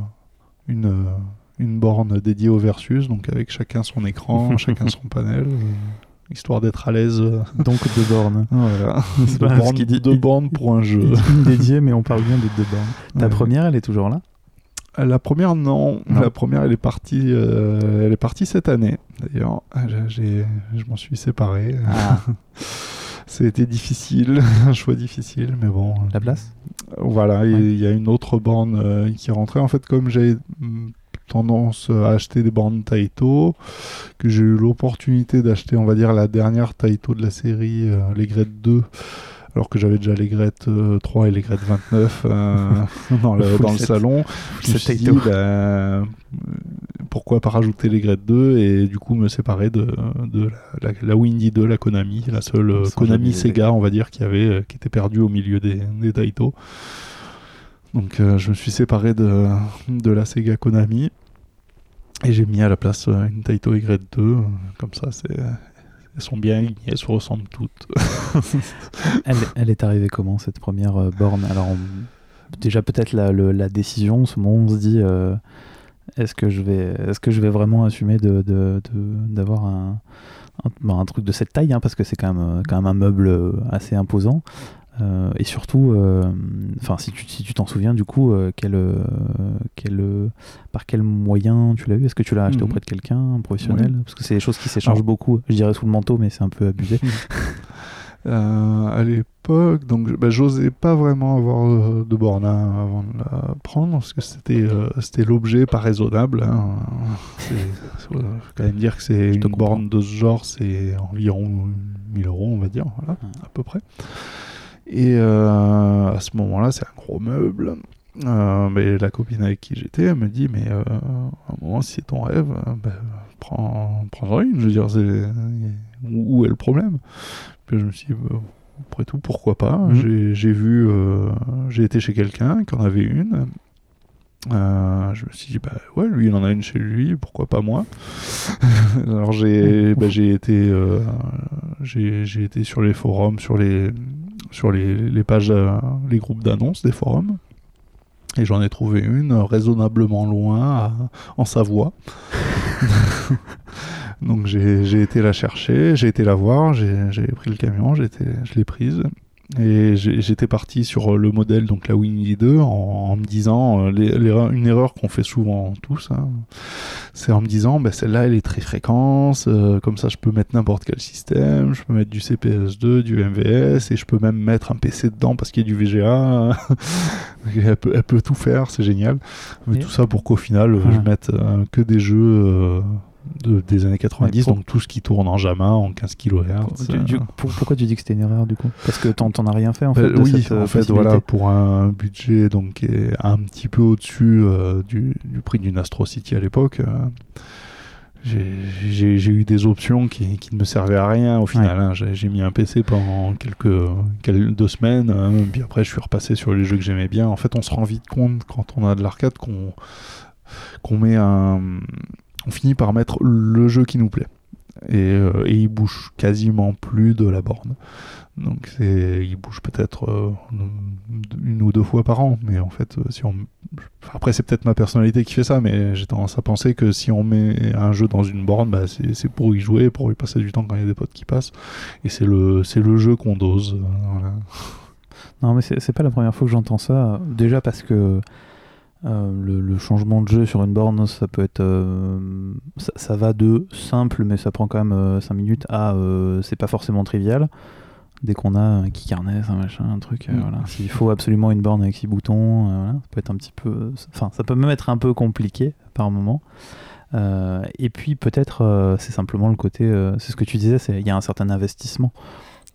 une, euh, une borne dédiée au versus, donc avec chacun son écran, chacun son panel, euh, histoire d'être à l'aise. euh, Donc deux bornes. Voilà, deux, pas bornes, dit. deux bornes pour un jeu. Une dédiée, mais on parle bien des deux bornes. Ta Ouais. première, elle est toujours là? La première, non. Non. La première, elle est partie, euh, elle est partie cette année. D'ailleurs, je m'en suis séparé. Ah, C'était difficile, un choix difficile, mais bon. la place? Voilà, Ouais. il y a une autre borne euh, qui est rentrée. En fait, comme j'ai mm, tendance à acheter des bornes Taito, que j'ai eu l'opportunité d'acheter, on va dire, la dernière Taito de la série, euh, les Grette 2, alors que j'avais déjà les Grette euh, 3 et les Grette 29 euh, dans le, dans salon. Je me set suis dit, Taito. bah, euh, pourquoi pas rajouter les Grette 2 et du coup me séparer de, de la, la- la Windy 2, la Konami, la seule euh, Konami Sega, on va dire, qui, avait, euh, qui était perdue au milieu des, des Taito. Donc euh, je me suis séparé de, de la Sega Konami et j'ai mis à la place euh, une Taito Y2. euh, Comme ça, c'est, elles sont bien alignées, elles se ressemblent toutes. elle, est arrivée comment, cette première euh, borne? Alors, déjà, peut-être la, le- la décision, ce moment on se dit est-ce que, je vais- est-ce que je vais vraiment assumer d'avoir un, bah, un truc de cette taille hein, Parce que c'est quand même, quand même un meuble assez imposant. Euh, et surtout, euh, enfin, si tu si tu t'en souviens, du coup, euh, quel, quel, par quel moyen tu l'as eu? Est-ce que tu l'as acheté Mhm. auprès de quelqu'un, un professionnel? Parce que c'est des choses qui s'échangent beaucoup. Je dirais sous le manteau, mais c'est un peu abusé. À l'époque, donc bah, j'osais pas vraiment avoir de borne hein, avant de la prendre parce que c'était c'était l'objet pas raisonnable. hein. C'est- faut quand même dire que c'est une comprends. borne de ce genre, c'est environ 1000 euros, on va dire, voilà, Ouais. à peu près. Et euh, à ce moment-là, c'est un gros meuble. Euh, mais la copine avec qui j'étais, elle me dit Mais euh, à un moment, si c'est ton rêve, bah, prends, prends-en une. Je veux dire, où où est le problème? Puis je me suis dit bah, Après tout, pourquoi pas? Mhm. J'ai- J'ai vu, euh, j'ai été chez quelqu'un qui en avait une. Euh, je me suis dit, bah ouais, lui il en a une chez lui, pourquoi pas moi? Alors j'ai bah, été, euh, j'ai été sur les forums, sur les, sur les, pages, euh, les groupes d'annonces des forums. Et j'en ai trouvé une raisonnablement loin, en Savoie. Donc j'ai été la chercher, j'ai été la voir, j'ai pris le camion, je l'ai prise. Et j'étais parti sur le modèle, donc la Winnie 2, en, en me disant, euh, une erreur qu'on fait souvent tous, hein, c'est en me disant, bah, celle-là, elle est très fréquente, euh, comme ça je peux mettre n'importe quel système, je peux mettre du CPS2, du MVS, et je peux même mettre un PC dedans parce qu'il y a du VGA. elle, peut, elle peut tout faire, c'est génial. Mais Et- tout ça pour qu'au final, euh, je mette euh, que des jeux euh, de, des années 90, pour- donc tout ce qui tourne en JAMA, en 15 kHz. Du- du- pour- pourquoi tu dis que c'était une erreur du coup? Parce que t'en t'en as rien fait en Bah, fait de oui, cette, euh, en fait, voilà, pour un budget donc qui est un petit peu au-dessus euh, du, du prix d'une Astro City à l'époque, euh, j'ai- eu des options qui, qui ne me servaient à rien au final. hein. J'ai j'ai mis un PC pendant quelques, quelques deux semaines, hein, puis après je suis repassé sur les jeux que j'aimais bien. En fait, on se rend vite compte quand on a de l'arcade qu'on qu'on met un, on finit par mettre le jeu qui nous plaît. Et, euh, il bouge quasiment plus de la borne. Donc il bouge peut-être euh, une ou deux fois par an, mais en fait, euh, si on, après c'est peut-être ma personnalité qui fait ça, mais j'ai tendance à penser que si on met un jeu dans une borne, bah, c'est, pour y jouer, pour y passer du temps quand il y a des potes qui passent, et c'est le, le jeu qu'on dose. Non, mais c'est pas la première fois que j'entends ça. Déjà parce que euh, le, le changement de jeu sur une borne, ça peut être. euh, ça, ça va de simple, mais ça prend quand même 5 minutes, à euh, c'est pas forcément trivial. Dès qu'on a un key harness, un machin, un truc, euh, Mm. voilà. S'il faut absolument une borne avec 6 boutons, euh, voilà, ça peut être un petit peu. Enfin, ça peut même être un peu compliqué par moment. Euh, et puis peut-être euh, c'est simplement le côté, euh, c'est ce que tu disais, il y a un certain investissement.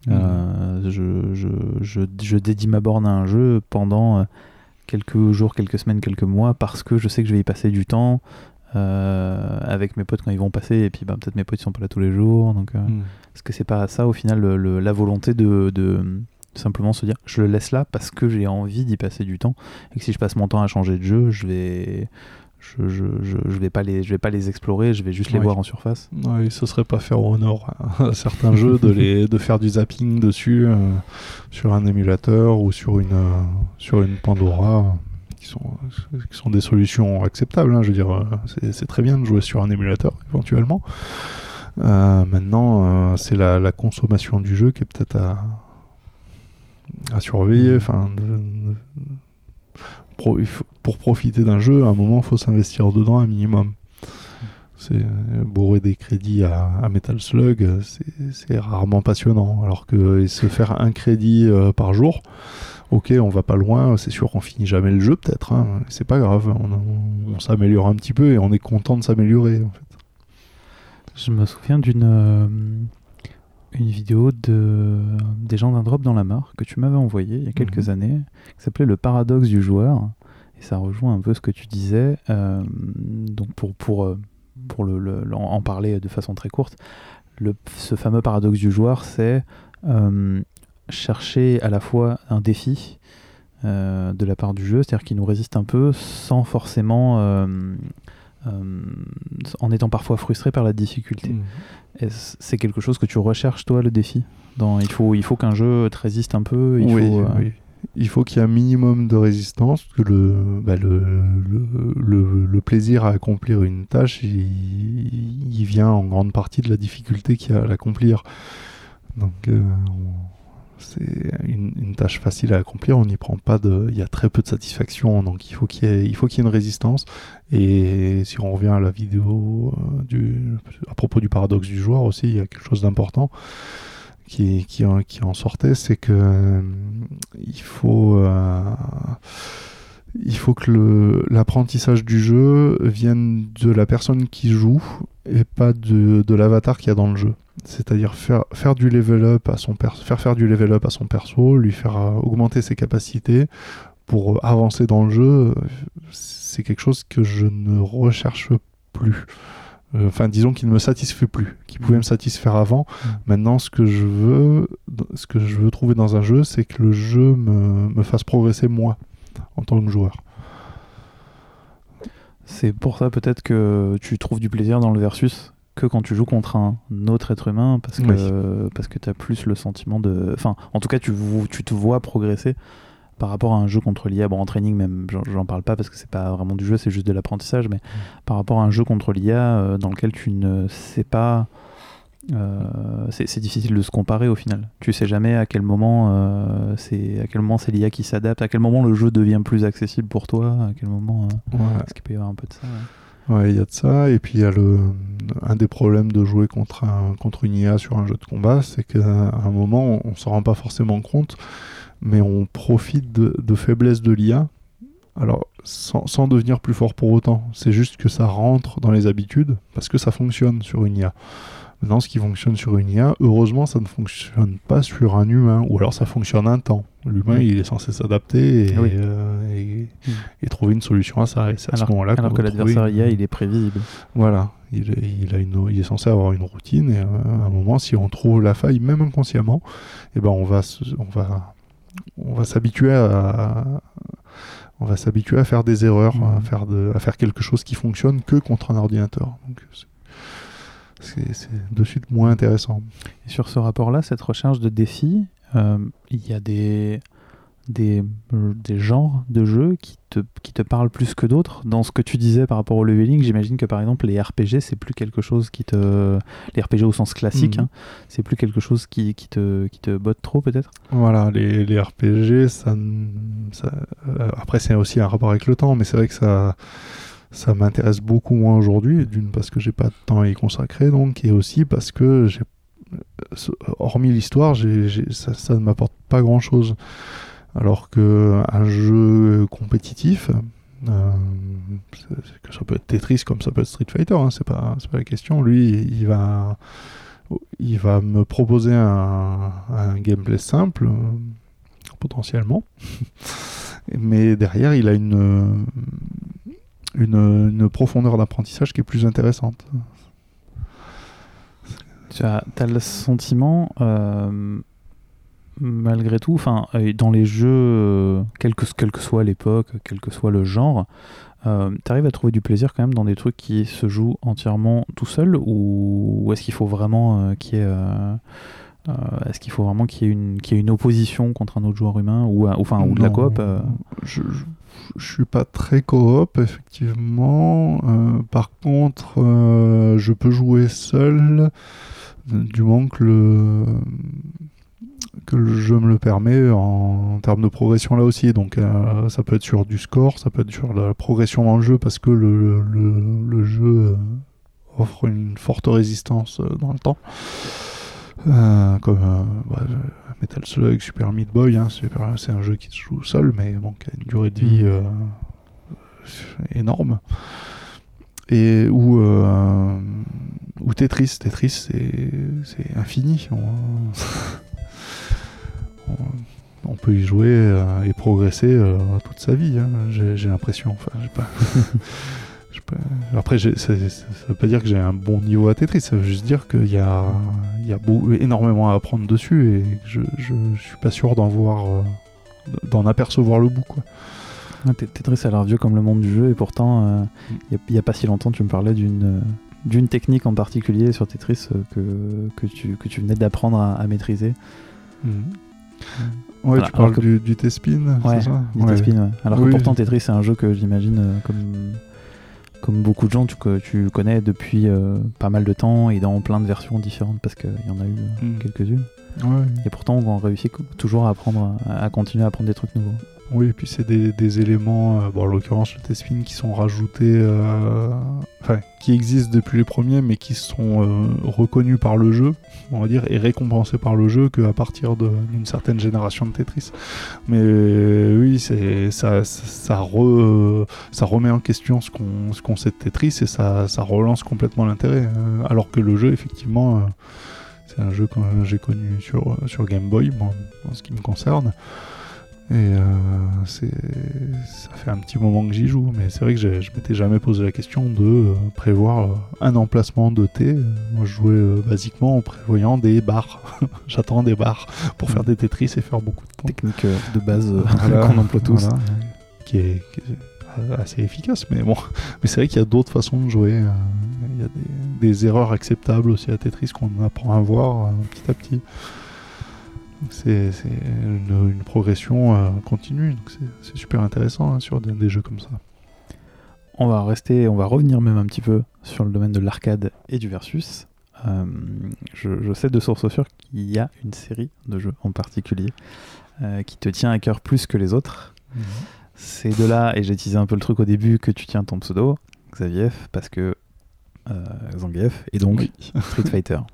Je, je, je, je dédie ma borne à un jeu pendant quelques jours, quelques semaines, quelques mois parce que je sais que je vais y passer du temps. avec mes potes quand ils vont passer et puis bah, peut-être mes potes ils sont pas là tous les jours donc est-ce que c'est pas ça au final le- le- la volonté de, de simplement se dire je le laisse là parce que j'ai envie d'y passer du temps et que si je passe mon temps à changer de jeu je vais je, je, je, je vais pas les je vais pas les explorer je vais juste les voir en surface Oui, ce serait pas faire honneur à certains jeux de, les, de faire du zapping dessus euh, sur un émulateur ou sur une, euh, sur une Pandora, qui sont, qui sont des solutions acceptables. hein, je veux dire, euh, c'est très bien de jouer sur un émulateur éventuellement. Euh, maintenant, c'est la, la consommation du jeu qui est peut-être à, à surveiller. Enfin, de- de- pour profiter d'un jeu, à un moment, il faut s'investir dedans un minimum. C'est euh, bourrer des crédits à, Metal Slug, c'est- rarement passionnant. Alors que se faire un crédit euh, par jour, ok, on va pas loin, c'est sûr qu'on finit jamais le jeu peut-être, hein, c'est pas grave, on, on s'améliore un petit peu et on est content de s'améliorer. En fait. je me souviens d'une euh, une vidéo de des gens d'un drop dans la mare que tu m'avais envoyé il y a quelques Mhm. années qui s'appelait le paradoxe du joueur et ça rejoint un peu ce que tu disais euh, donc pour pour euh, pour le, en parler de façon très courte le, ce fameux paradoxe du joueur c'est euh, chercher à la fois un défi euh, de la part du jeu c'est-à-dire qui nous résiste un peu sans forcément euh, en étant parfois frustré par la difficulté est-ce- C'est quelque chose que tu recherches, toi, le défi? Dans, Il faut, il faut qu'un jeu te résiste un peu. Il oui, faut, euh, oui. Il faut qu'il y ait un minimum de résistance, que le, bah, le, le, le- le plaisir à accomplir une tâche, il, il vient en grande partie de la difficulté qu'il y a à l'accomplir. Donc, euh, on- c'est une, tâche facile à accomplir, on n'y prend pas de... Il y a très peu de satisfaction, donc il faut qu'il y ait, il faut qu'il y ait une résistance. Et si on revient à la vidéo euh, du, à propos du paradoxe du joueur aussi, il y a quelque chose d'important qui, qui, qui en sortait, c'est que euh, il faut, euh, il faut que l'apprentissage du jeu vienne de la personne qui joue et pas de l'avatar qu'il y a dans le jeu. C'est-à-dire faire, faire du level up à son perso, faire faire du level up à son perso, lui faire euh, augmenter ses capacités pour euh, avancer dans le jeu. C'est quelque chose que je ne recherche plus. Euh, Enfin, disons qu'il ne me satisfait plus, qui pouvait me satisfaire avant. Maintenant, ce que je veux, ce que je veux trouver dans un jeu, c'est que le jeu me, me fasse progresser moi en tant que joueur. C'est pour ça peut-être que tu trouves du plaisir dans le versus que quand tu joues contre un autre être humain parce que, parce que tu as plus le sentiment de... Enfin, en tout cas, tu, tu te vois progresser par rapport à un jeu contre l'IA. Bon, en training même, j'en- parle pas parce que c'est pas vraiment du jeu, c'est juste de l'apprentissage, mais par rapport à un jeu contre l'IA euh, dans lequel tu ne sais pas... euh, c'est difficile de se comparer au final. Tu sais jamais à quel moment euh, c'est à quel moment c'est l'IA qui s'adapte, à quel moment le jeu devient plus accessible pour toi, à quel moment Ouais. est-ce qu'il peut y avoir un peu de ça. ouais. Ouais, il y a de ça. Et puis il y a le un des problèmes de jouer contre un contre une IA sur un jeu de combat, c'est qu'à un moment on, on s'en rend pas forcément compte, mais on profite de, de faiblesses de l'IA. Alors sans, sans devenir plus fort pour autant, c'est juste que ça rentre dans les habitudes parce que ça fonctionne sur une IA. Maintenant, ce qui fonctionne sur une IA, heureusement, ça ne fonctionne pas sur un humain, ou alors ça fonctionne un temps. L'humain, Oui. il est censé s'adapter et, Oui. euh, et- Mm. et trouver une solution à ça. Et c'est à Alors, ce moment-là alors que l'adversaire IA, il est prévisible. voilà, il a une, il est censé avoir une routine et euh, à un moment, si on trouve la faille, même inconsciemment, eh ben on va, on va, on va s'habituer à, on va s'habituer à faire des erreurs, à Mhm. faire de, à faire quelque chose qui fonctionne que contre un ordinateur. Donc c'est- de suite moins intéressant. Et sur ce rapport-là, cette recherche de défis, euh, il y a des, des, des genres de jeux qui te, qui te parlent plus que d'autres. Dans ce que tu disais par rapport au leveling, j'imagine que par exemple les RPG, c'est plus quelque chose qui te... Les RPG au sens classique, Mhm. hein, c'est plus quelque chose qui, qui, te, qui te botte trop peut-être? Voilà, les, les RPG, ça- euh, après c'est aussi un rapport avec le temps, mais c'est vrai que ça, ça m'intéresse beaucoup moins aujourd'hui, d'une parce que j'ai pas de temps à y consacrer, donc, et aussi parce que j'ai, hormis l'histoire, ça, ne m'apporte pas grand-chose. Alors que un jeu compétitif, Euh, que ça peut être Tetris comme ça peut être Street Fighter, hein, c'est pas, la question. Lui, il va, me proposer un, gameplay simple, potentiellement. Mais derrière, il a une, une, une profondeur d'apprentissage qui est plus intéressante. Tu as, t'as le sentiment, euh, malgré tout, enfin, euh, dans les jeux, euh, quelle que, quelle que soit l'époque, quel que soit le genre, tu arrives à trouver du plaisir quand même dans des trucs qui se jouent entièrement tout seul ou, ou est-ce qu'il faut vraiment euh, qu'il y ait, euh, euh, est-ce qu'il faut vraiment qu'il y qu'il y ait une opposition contre un autre joueur humain ou, enfin, ou de la coop euh, je, je, je suis pas très coop, effectivement. Euh, par contre, euh, je peux jouer seul du moment que le, que le jeu me le permet en, termes de progression là aussi. Donc euh, ça peut être sur du score, ça peut être sur la progression dans le jeu parce que le, le, jeu offre une forte résistance dans le temps. Comme Metal Slug, Super Meat Boy, hein, c'est un jeu qui se joue seul, mais bon, qui a une durée de vie euh, énorme. Et ou, euh, ou Tetris, Tetris c'est infini. On, peut y jouer euh, et progresser euh, toute sa vie. hein, j'ai l'impression. Enfin, pas. Après, ça, ça- veut pas dire que j'ai un bon niveau à Tetris, ça veut juste dire qu'il y a, il y a beau- énormément à apprendre dessus et je, je, je suis pas sûr d'en voir, euh, d'en apercevoir le bout. Quoi. Ouais, Tet- Tetris a l'air vieux comme le monde du jeu et pourtant, euh, il n'y a, pas si longtemps, tu me parlais d'une euh, d'une technique en particulier sur Tetris euh, que, que, tu, que tu venais d'apprendre à, à maîtriser. Ouais, Voilà, tu parles que- du, du T-Spin, Ouais, c'est ça? du Ouais. T-Spin, ouais. Alors Oui. que pourtant Tetris c'est un jeu que j'imagine euh, comme, comme beaucoup de gens tu, que tu connais depuis euh, pas mal de temps et dans plein de versions différentes parce qu'il y en a eu euh, Mm. quelques-unes. Ouais. Et pourtant on réussit toujours à apprendre, à, à continuer à apprendre des trucs nouveaux. Oui, et puis c'est des, éléments, euh, bon, en l'occurrence le T-Spin, qui sont rajoutés, euh, enfin, qui existent depuis les premiers, mais qui sont euh, reconnus par le jeu, on va dire, et récompensés par le jeu qu'à partir d'une certaine génération de Tetris. Mais oui, c'est ça, ça, ça re- ça remet en question ce qu'on sait de Tetris et ça, relance complètement l'intérêt. alors que le jeu, effectivement, c'est un jeu que j'ai connu sur, sur Game Boy, bon, en ce qui me concerne. Et euh, c'est, ça fait un petit moment que j'y joue, mais c'est vrai que je m'étais jamais posé la question de euh, prévoir euh, un emplacement de T. Euh, Moi, je jouais euh, basiquement en prévoyant des barres. J'attends des barres pour faire des Tetris et faire beaucoup de points. Technique de base Voilà, qu'on emploie tous. voilà, qui, est, qui est assez efficace, mais bon. Mais c'est vrai qu'il y a d'autres façons de jouer. Il y a des, des erreurs acceptables aussi à Tetris qu'on apprend à voir petit à petit. C'est une, une progression euh, continue, donc c'est- super intéressant hein, sur des, des jeux comme ça. On va rester, on va revenir même un petit peu sur le domaine de l'arcade et du versus. Euh, je, je sais de source sûre qu'il y a une série de jeux en particulier euh, qui te tient à cœur plus que les autres. C'est de là, et j'ai teasé un peu le truc au début, que tu tiens ton pseudo, Xavier, parce que Zangief, et donc Oui. Street Fighter.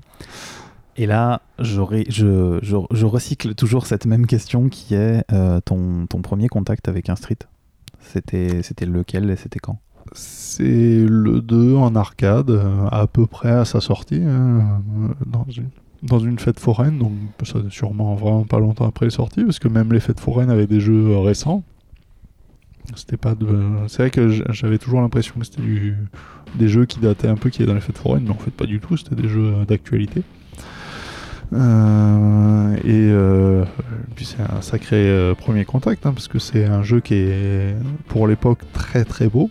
Et là, j'aurais- je, je, je recycle toujours cette même question qui est euh, ton, ton premier contact avec un Street. C'était lequel et c'était quand? C'est le 2 en arcade, euh, à peu près à sa sortie, hein, euh, dans, une, dans une fête foraine, donc ça sûrement vraiment pas longtemps après les sorties, parce que même les fêtes foraines avaient des jeux récents. C'était pas de... C'est vrai que j'avais toujours l'impression que c'était du- des jeux qui dataient un peu, qui étaient dans les fêtes foraines, mais en fait pas du tout, c'était des jeux d'actualité. Euh, et euh, puis c'est un sacré euh, premier contact, hein, parce que c'est un jeu qui est pour l'époque très très beau,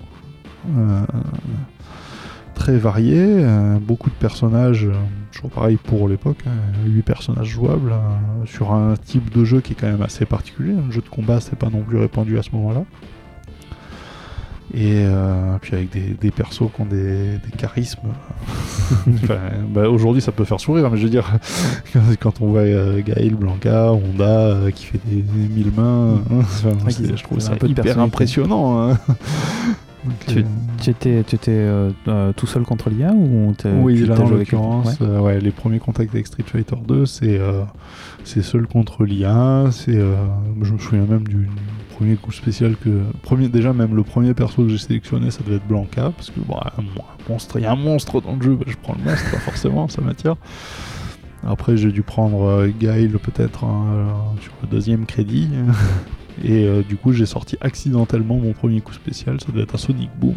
très varié, beaucoup de personnages, toujours pareil pour l'époque, 8 personnages jouables, euh, sur un type de jeu qui est quand même assez particulier, un jeu de combat c'est pas non plus répandu à ce moment-là. Et euh, puis avec des, des persos qui ont des, des charismes. Enfin, bah, Aujourd'hui ça peut faire sourire, mais je veux dire, quand on voit euh, Gaël Blanca, Honda euh, qui fait des, des mille mains, hein, enfin, je trouve ça un peu de hyper impressionnant. hein. Tu- euh, Tu étais, tu étais euh, euh, tout seul contre l'IA ou Oui, là en l'occurrence, Ouais. euh, ouais, les premiers contacts avec Street Fighter 2, c'est c'est seul contre l'IA. C'est, je me souviens même du premier coup spécial que premier déjà même le premier perso que j'ai sélectionné, ça devait être Blanca parce que un, un monstre, il y a un monstre dans le jeu, bah, je prends le monstre, forcément, ça m'attire. Après, j'ai dû prendre Guile peut-être hein, sur le deuxième crédit. Et euh, du coup, j'ai sorti accidentellement mon premier coup spécial, ça doit être un Sonic Boom.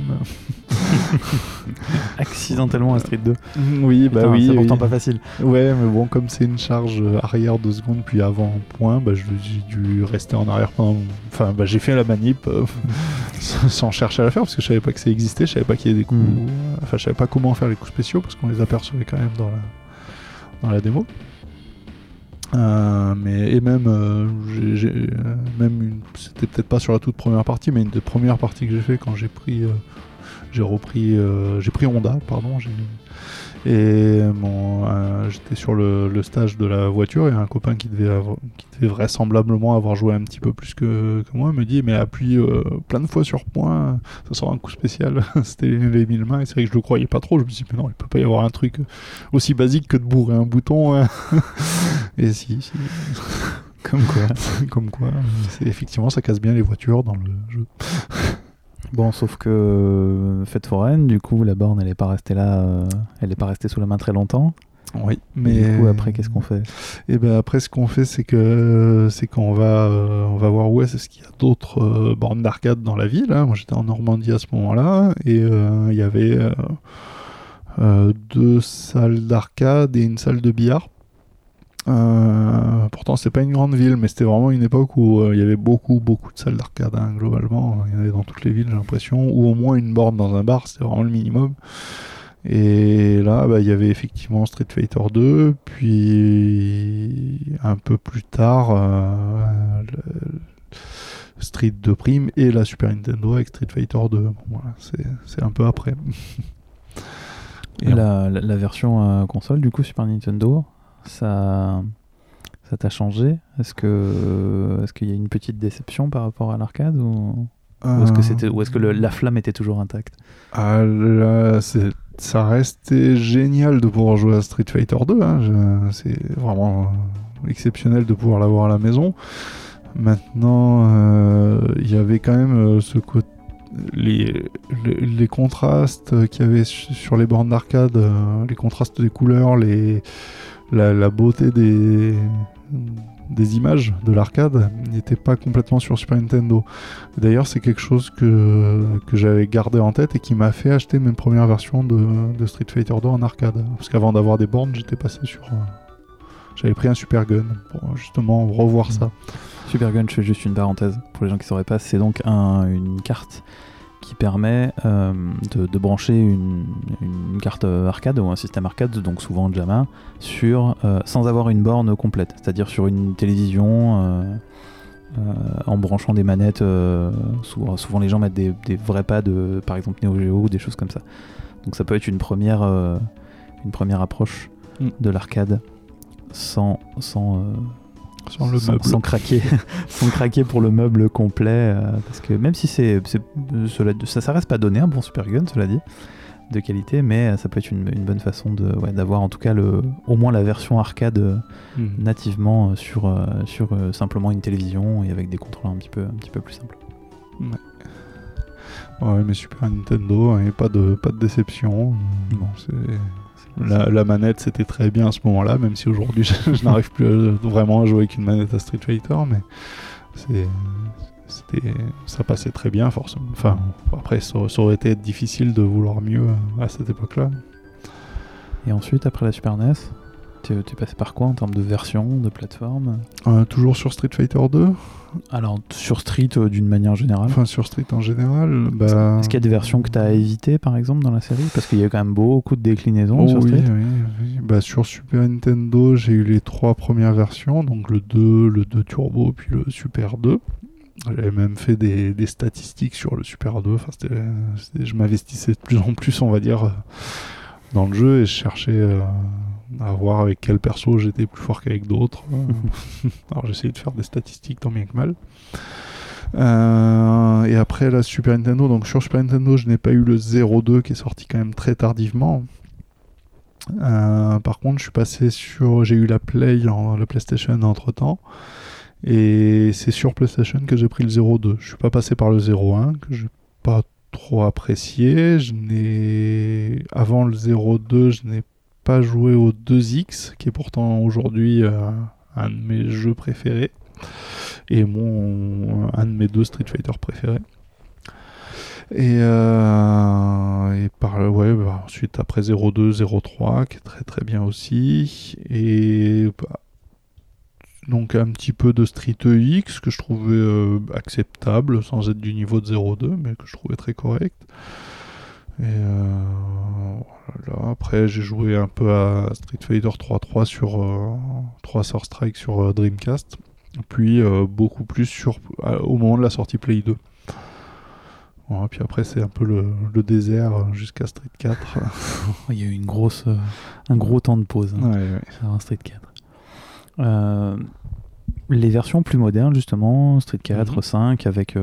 Accidentellement à Street 2. Oui, bah Putain, oui. C'est oui. pourtant pas facile. Ouais, mais bon, comme c'est une charge euh, arrière deux secondes puis avant point, bah, j'ai dû rester en arrière pendant. Enfin, bah, j'ai fait la manip euh, sans chercher à la faire parce que je savais pas que ça existait, je savais pas qu'il y ait des coups. Mm. Enfin, je savais pas comment faire les coups spéciaux parce qu'on les apercevait quand même dans la, dans la démo. Euh, mais et même euh, j'ai- euh, même c'était peut-être pas sur la toute première partie mais une des premières parties que j'ai fait quand j'ai pris euh, j'ai repris euh, j'ai pris Honda pardon et euh, j'étais sur le, le stage de la voiture et un copain qui devait qui devait vraisemblablement avoir joué un petit peu plus que, que moi me dit mais appuie plein de fois sur point ça sera un coup spécial c'était les mille mains et c'est vrai que je le croyais pas trop je me suis dit mais non il peut pas y avoir un truc aussi basique que de bourrer un bouton hein. et si, si. Comme quoi. comme quoi effectivement ça casse bien les voitures dans le jeu Bon, sauf que euh, fête foraine, du coup, la borne, elle est pas restée là, euh, elle est pas restée sous la main très longtemps. oui Mais du coup, après, qu'est-ce qu'on fait? Et ben après, ce qu'on fait, c'est que c'est qu'on va, euh, on va voir où est-ce qu'il y a d'autres bornes d'arcade dans la ville. hein. Moi, j'étais en Normandie à ce moment-là, et il y avait deux salles d'arcade et une salle de billard. Euh, pourtant, c'est pas une grande ville, mais c'était vraiment une époque où euh, il y avait beaucoup, beaucoup de salles d'arcade. hein, globalement, il y en avait dans toutes les villes, j'ai l'impression, ou au moins une borne dans un bar, c'était vraiment le minimum. Et là, bah, il y avait effectivement Street Fighter 2, puis un peu plus tard, euh, le- Street 2 Prime et la Super Nintendo avec Street Fighter 2. Bon, voilà, c'est un peu après. Et la, la- la version console, du coup, Super Nintendo, ça, ça t'a changé? Est-ce que, est-ce qu'il y a une petite déception par rapport à l'arcade ou, est-ce que c'était, ou est-ce que le- la flamme était toujours intacte? Ah, là, c'est- ça restait génial de pouvoir jouer à Street Fighter 2. hein. C'est vraiment euh, exceptionnel de pouvoir l'avoir à la maison. Maintenant, euh, il y avait quand même euh, ce côté. Les, les, les contrastes qu'il y avait su- sur les bornes d'arcade, euh, les contrastes des couleurs, les, la, la beauté des, des images de l'arcade n'était pas complètement sur Super Nintendo. D'ailleurs, c'est quelque chose que, que j'avais gardé en tête et qui m'a fait acheter mes premières versions de, de Street Fighter 2 en arcade. Parce qu'avant d'avoir des bornes, j'étais passé sur. euh, J'avais pris un Super Gun pour justement revoir ça. Super Gun, je fais juste une parenthèse pour les gens qui ne sauraient pas, c'est donc un- une carte qui permet euh, de, de brancher une, une carte arcade ou un système arcade, donc souvent JAMA, sur, euh, sans avoir une borne complète, c'est-à-dire sur une télévision. euh, en branchant des manettes, souvent, souvent les gens mettent des, des vrais pads, par exemple Neo Geo ou des choses comme ça. Donc ça peut être une première, une première approche Mm. de l'arcade sans, sans, Sans le sans, meuble. sans craquer, sans craquer pour le meuble complet. euh, parce que même si c'est, ça, ça reste pas donné un bon Super Gun, cela dit, de qualité, mais ça peut être une, une bonne façon de, ouais, d'avoir en tout cas le, au moins la version arcade euh, Mhm. nativement euh, sur, euh, sur euh, simplement une télévision et avec des contrôleurs un petit peu, un petit peu plus simples. Ouais, mais Super Nintendo, hein, et pas de, pas de déception. Bon. c'est- La, manette, c'était très bien à ce moment-là, même si aujourd'hui je, n'arrive plus vraiment à jouer avec une manette à Street Fighter, mais. C'était, ça passait très bien, forcément. Enfin, après, ça, aurait été difficile de vouloir mieux à cette époque-là. Et ensuite, après la Super NES, tu es passé par quoi en termes de version, de plateforme Euh, toujours sur Street Fighter 2, Alors, sur Street euh, d'une manière générale enfin sur Street en général, bah. Est-ce qu'il y a des versions que tu as évitées par exemple dans la série? Parce qu'il y a quand même beaucoup de déclinaisons Oh sur Street. oui, oui. Bah, sur Super Nintendo, j'ai eu les trois premières versions, donc le 2, le 2 Turbo, puis le Super 2. J'avais même fait des, des statistiques sur le Super 2. Enfin, c'était- c'était- je m'investissais de plus en plus, on va dire, euh, dans le jeu et je cherchais euh, à voir avec quel perso j'étais plus fort qu'avec d'autres. Alors j'essayais de faire des statistiques tant bien que mal. Euh, et après la Super Nintendo, donc sur Super Nintendo, je n'ai pas eu le 02 qui est sorti quand même très tardivement. Euh, par contre, je suis passé sur, j'ai eu la Play, la PlayStation entre temps, et c'est sur PlayStation que j'ai pris le 02. Je suis pas passé par le 01 que j'ai pas trop apprécié. Je n'ai avant le 02, je n'ai pas joué au 2X, qui est pourtant aujourd'hui euh, un de mes jeux préférés et mon un de mes deux Street Fighter préférés. Et, euh, par ouais, bah, ensuite après 02, 03 qui est très très bien aussi. Et bah, donc un petit peu de Street EX que je trouvais euh, acceptable sans être du niveau de 02 mais que je trouvais très correct. Et euh, voilà. après j'ai joué un peu à Street Fighter 3.3 sur 3 Source Strike sur Dreamcast puis euh, beaucoup plus sur, au moment de la sortie Play 2. puis après, c'est un peu le, désert jusqu'à Street 4. Il y a eu une grosse, euh, un gros temps de pause hein, sur un Street 4. Euh, les versions plus modernes, justement, Street 4, 5, mhm. avec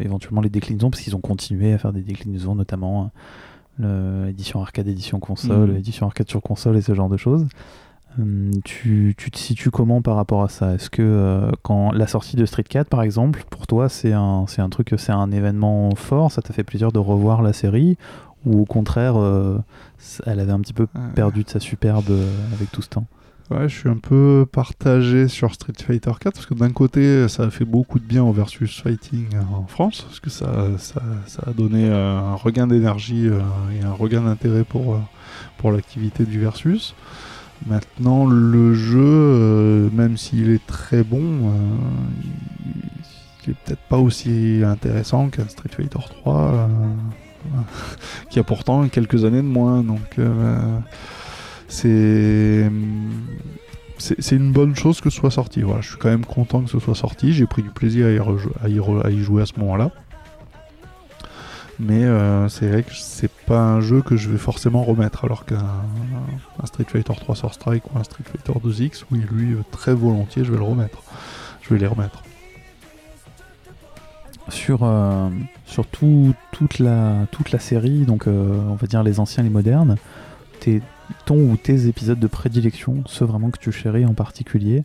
éventuellement les déclinaisons, parce qu'ils ont continué à faire des déclinaisons, notamment l'édition arcade, édition console, mhm. édition arcade sur console et ce genre de choses. Euh, tu, tu, te situes comment par rapport à ça? Est-ce que euh, quand la sortie de Street 4 par exemple, pour toi c'est un, un truc, c'est un événement fort, ça t'a fait plaisir de revoir la série? Ou au contraire euh, elle avait un petit peu perdu de sa superbe avec tout ce temps? Ouais, je suis un peu partagé sur Street Fighter 4 parce que d'un côté, ça a fait beaucoup de bien au versus fighting en France parce que ça, ça, a donné un regain d'énergie et un regain d'intérêt pour, pour l'activité du versus. Maintenant, le jeu, euh, même s'il est très bon, euh, il est peut-être pas aussi intéressant qu'un Street Fighter 3, euh, qui a pourtant quelques années de moins. Donc, c'est c'est une bonne chose que ce soit sorti. Voilà, je suis quand même content que ce soit sorti. J'ai pris du plaisir à y jouer à ce moment-là. Mais euh, c'est vrai que c'est pas un jeu que je vais forcément remettre, alors qu'un Street Fighter 3 Source Strike ou un Street Fighter 2X, oui, lui, très volontiers, je vais le remettre. Je vais les remettre. Sur, euh, sur toute, la, toute la série, donc euh, on va dire les anciens, les modernes, tes, ton ou tes épisodes de prédilection, ceux vraiment que tu chéris en particulier,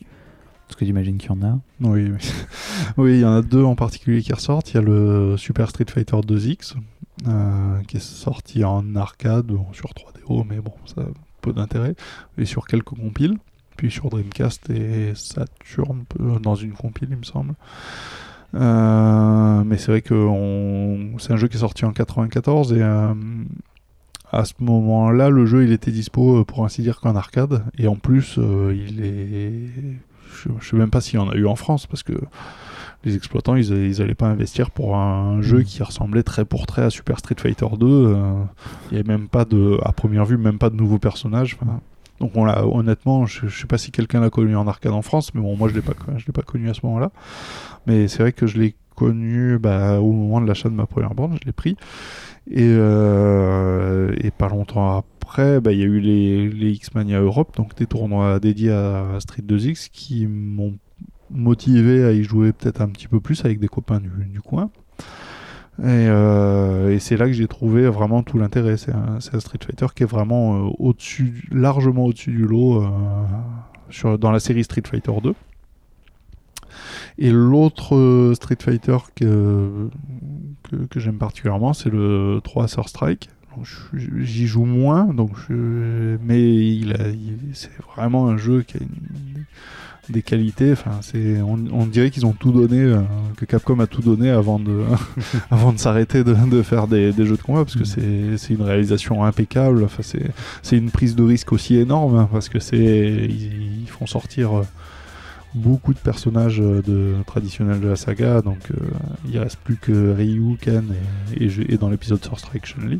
parce que j'imagine qu'il y en a. Oui, oui. il y en a deux en particulier qui ressortent. Il y a le Super Street Fighter 2X, euh, qui est sorti en arcade, sur 3DO, mais bon, ça a peu d'intérêt, et sur quelques compiles. Puis sur Dreamcast et Saturn, dans une compile, il me semble. Euh, mais c'est vrai que c'est un jeu qui est sorti en 94 et euh, à ce moment-là, le jeu il était dispo pour ainsi dire qu'en arcade. Et en plus il est je, ne sais même pas s'il y en a eu en France parce que les exploitants ils, ils allaient pas investir pour un jeu qui ressemblait très pour très à Super Street Fighter 2 euh, il n'y avait même pas de à première vue même pas de nouveaux personnages donc on honnêtement je, ne sais pas si quelqu'un l'a connu en arcade en France mais bon moi je l'ai je l'ai pas connu à ce moment là mais c'est vrai que je l'ai connu bah, au moment de l'achat de ma première bande je l'ai pris et, euh, et pas longtemps après bah, il y a eu les, X-Mania Europe, donc des tournois dédiés à Street 2X qui m'ont motivé à y jouer peut-être un petit peu plus avec des copains du, coin. Euh, et, c'est là que j'ai trouvé vraiment tout l'intérêt. C'est un, Street Fighter qui est vraiment euh, au-dessus, largement au-dessus du lot dans la série Street Fighter 2. Et l'autre Street Fighter que, que, que j'aime particulièrement, c'est le 3 Sur Strike, j'y joue moins, donc mais il, c'est vraiment un jeu qui a des qualités. Enfin, c'est, on, dirait qu'ils ont tout donné, euh, que Capcom a tout donné avant de, avant de s'arrêter de, faire des, jeux de combat, parce que mm. c'est, une réalisation impeccable. Enfin, c'est, une prise de risque aussi énorme, hein, parce que c'est, ils, font sortir. Euh, beaucoup de personnages euh, de, traditionnels de la saga, donc il reste plus que Ryu, Ken et, et, dans l'épisode Source Strike Chun-Li.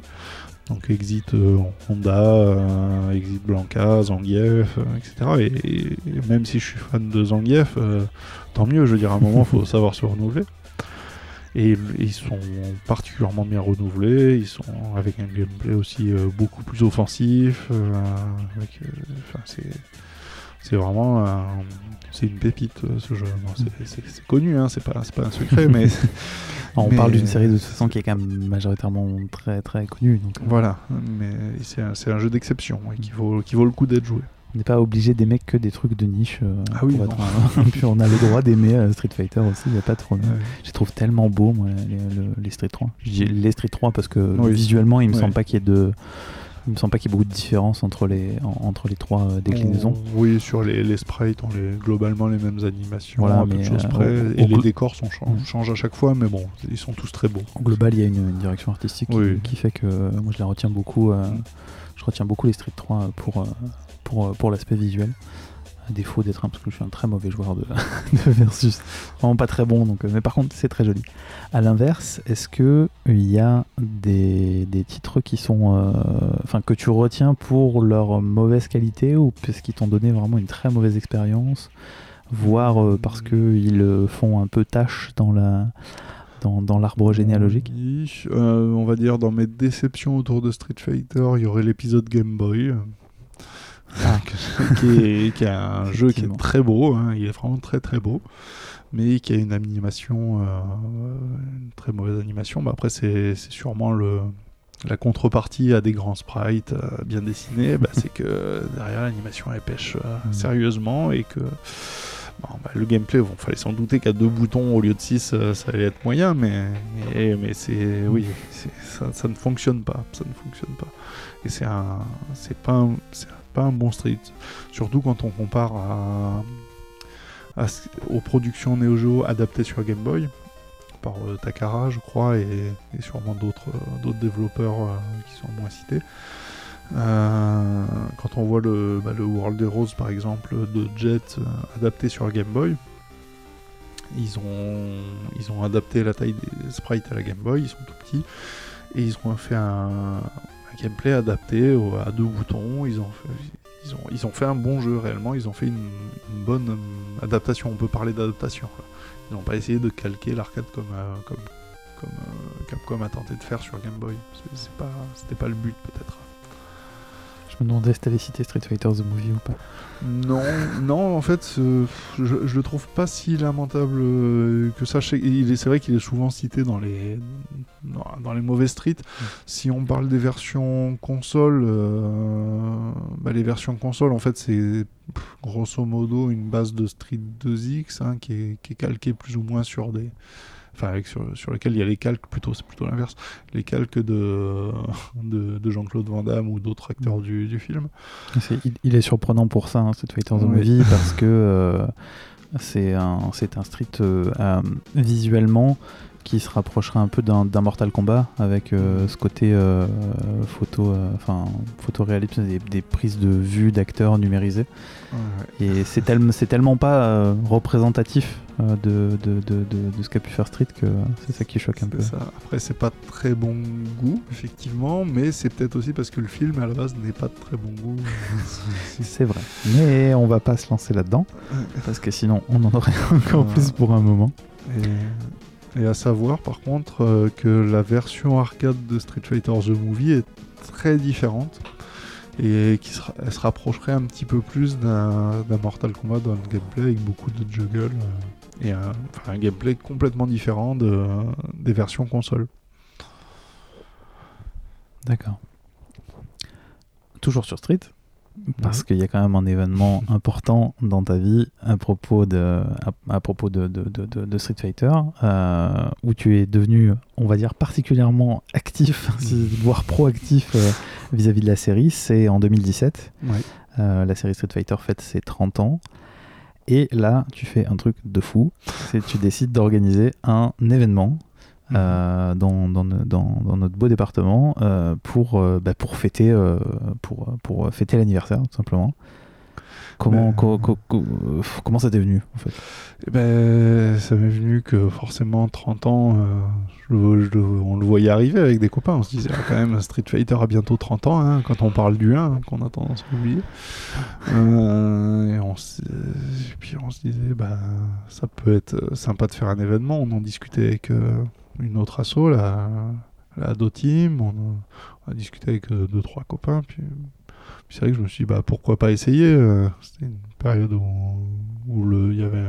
Donc exit euh, Honda, euh, exit Blanca, Zangief, euh, etc. Et, même si je suis fan de Zangief, tant mieux, je veux dire, à un moment, il faut savoir se renouveler. Et ils sont particulièrement bien renouvelés, ils sont avec un gameplay aussi beaucoup plus offensif. c'est vraiment un- c'est une pépite euh, ce jeu. Bon, c'est- c'est c'est connu, hein, c'est pas, c'est pas un secret, mais On Mais- parle d'une série de toute façon qui est quand même majoritairement très très connue. Donc, euh, voilà. Mais c'est un, c'est un jeu d'exception ouais, qui, vaut, qui vaut le coup d'être joué. on n'est pas obligé d'aimer que des trucs de niche. euh, Ah oui, être Puis on a le droit d'aimer euh, Street Fighter aussi, il n'y a pas de problème. Ouais. Je les trouve tellement beaux, moi, les, le- les Street 3. Je dis les Street 3 parce que Oui. visuellement, il me Ouais. semble pas qu'il y ait de. Il me semble pas qu'il y ait beaucoup de différence entre les, en- entre les trois euh, déclinaisons. On- oui, sur les, les sprites, on les globalement les mêmes animations, Voilà, à peu de choses euh, près. et les décors sont, Mm. changent à chaque fois, mais bon, ils sont tous très beaux. En global, il y a une, une direction artistique qui- Oui. qui, fait que euh, moi je la retiens beaucoup. euh, Mm. Je retiens beaucoup les Street 3 pour, pour, pour l'aspect visuel. À défaut d'être un, parce que je suis un très mauvais joueur de, de versus. Vraiment pas très bon, donc, euh, mais par contre c'est très joli. À l'inverse, est-ce que il y a des, des titres qui sont, euh, enfin que tu retiens pour leur mauvaise qualité ou parce qu'ils t'ont donné vraiment une très mauvaise expérience, voire euh, parce qu'ils euh, font un peu tâche dans la dans, dans l'arbre généalogique? Euh, on va dire dans mes déceptions autour de Street Fighter, il y aurait l'épisode Game Boy. Ah. qui, est, qui un jeu qui est très beau, hein, il est vraiment très très beau, mais qui a une animation, euh, une très mauvaise animation. Bah, après, c'est sûrement le, la contrepartie à des grands sprites euh, bien dessinés, bah, c'est que derrière l'animation elle pêche euh, Mm. sérieusement et que bon, bah, le gameplay, bon, fallait s'en douter qu'à deux boutons au lieu de six, euh, ça allait être moyen, mais, mais, mais c'est oui, ça, ça ne fonctionne pas, ça ne fonctionne pas. Et c'est un, c'est pas, un- un bon street, surtout quand on compare à, aux productions Neo Geo adaptées sur Game Boy par euh, Takara, je crois, et, sûrement d'autres euh, développeurs euh, qui sont moins cités. Quand on voit le, bah, le World Heroes par exemple de Jet adapté sur Game Boy, ils ont, ils ont adapté la taille des sprites à la Game Boy, ils sont tout petits, et ils ont fait un gameplay adapté à deux boutons, ils ont, fait, ils, ont, ils ont fait un bon jeu réellement, ils ont fait une, bonne euh, adaptation, on peut parler d'adaptation. Ils n'ont pas essayé de calquer l'arcade comme, euh, comme, comme euh, Capcom a tenté de faire sur Game Boy. C'est pas, C'était pas le but peut-être. Je me demandais si t'avais cité Street Fighter The Movie ou pas. Non, non, en fait, je, je le trouve pas si lamentable euh, que ça. C'est vrai qu'il est souvent cité dans les, dans, dans les mauvais streets. Si on parle des versions console, euh, bah, les versions console, en fait, c'est grosso modo une base de Street 2X hein, qui, est, qui est calquée plus ou moins sur des. Enfin, avec- sur, sur lequel il y a les calques, plutôt, c'est plutôt l'inverse, les calques de, de, de Jean-Claude Van Damme ou d'autres acteurs du, du film. C'est- il, il est surprenant pour ça, hein, Street Fighter The Oui. Movie, parce que euh, c'est un, c'est un street euh, visuellement qui se rapprocherait un peu d'un Mortal Kombat avec euh, ce côté euh, photo, euh, enfin photoréalisme, des, des prises de vue d'acteurs numérisées. Et c'est tel- c'est tellement pas euh, représentatif de, de, de, ce qu'a pu faire Street que c'est ça qui choque un peu. Ça. Après, c'est pas de très bon goût, effectivement, mais c'est peut-être aussi parce que le film à la base n'est pas de très bon goût. C'est vrai. Mais on va pas se lancer là-dedans, parce que sinon on en aurait encore plus pour un moment. Et, et à savoir, par contre, euh, que la version arcade de Street Fighter The Movie est très différente et qui se, rapprocherait un petit peu plus d'un Mortal Kombat dans le gameplay avec beaucoup de juggle euh, et un, gameplay complètement différent de, des versions console. D'accord. Toujours sur Street, parce qu'il y a quand même un événement important dans ta vie à propos de, à, à propos de, de- de- Street Fighter, euh, où tu es devenu, on va dire, particulièrement actif, voire proactif euh, vis-à-vis de la série. C'est en 2017. Ouais. Euh, la série Street Fighter fête ses 30 ans. Et là, tu fais un truc de fou. C'est tu décides d'organiser un événement euh, dans, dans, no- dans- dans notre beau département euh, pour, euh, bah, pour fêter, pour, pour fêter l'anniversaire, tout simplement. Comment, Ben, co- co- co- comment ça t'est venu en fait? Eh ben, ça m'est venu que forcément 30 ans, euh, je je on le voyait arriver avec des copains. On se disait ah, quand même Street Fighter a bientôt 30 ans hein, quand on parle du 1 hein, qu'on a tendance à oublier. Euh, et, on se- et puis on se disait bah ça peut être sympa de faire un événement. On en discutait avec euh, une autre asso, la, la Do Team. On, a- discuté avec euh, deux trois copains. Puis c'est vrai que je me suis dit, bah, pourquoi pas essayer euh, C'était une période où, où le, y avait,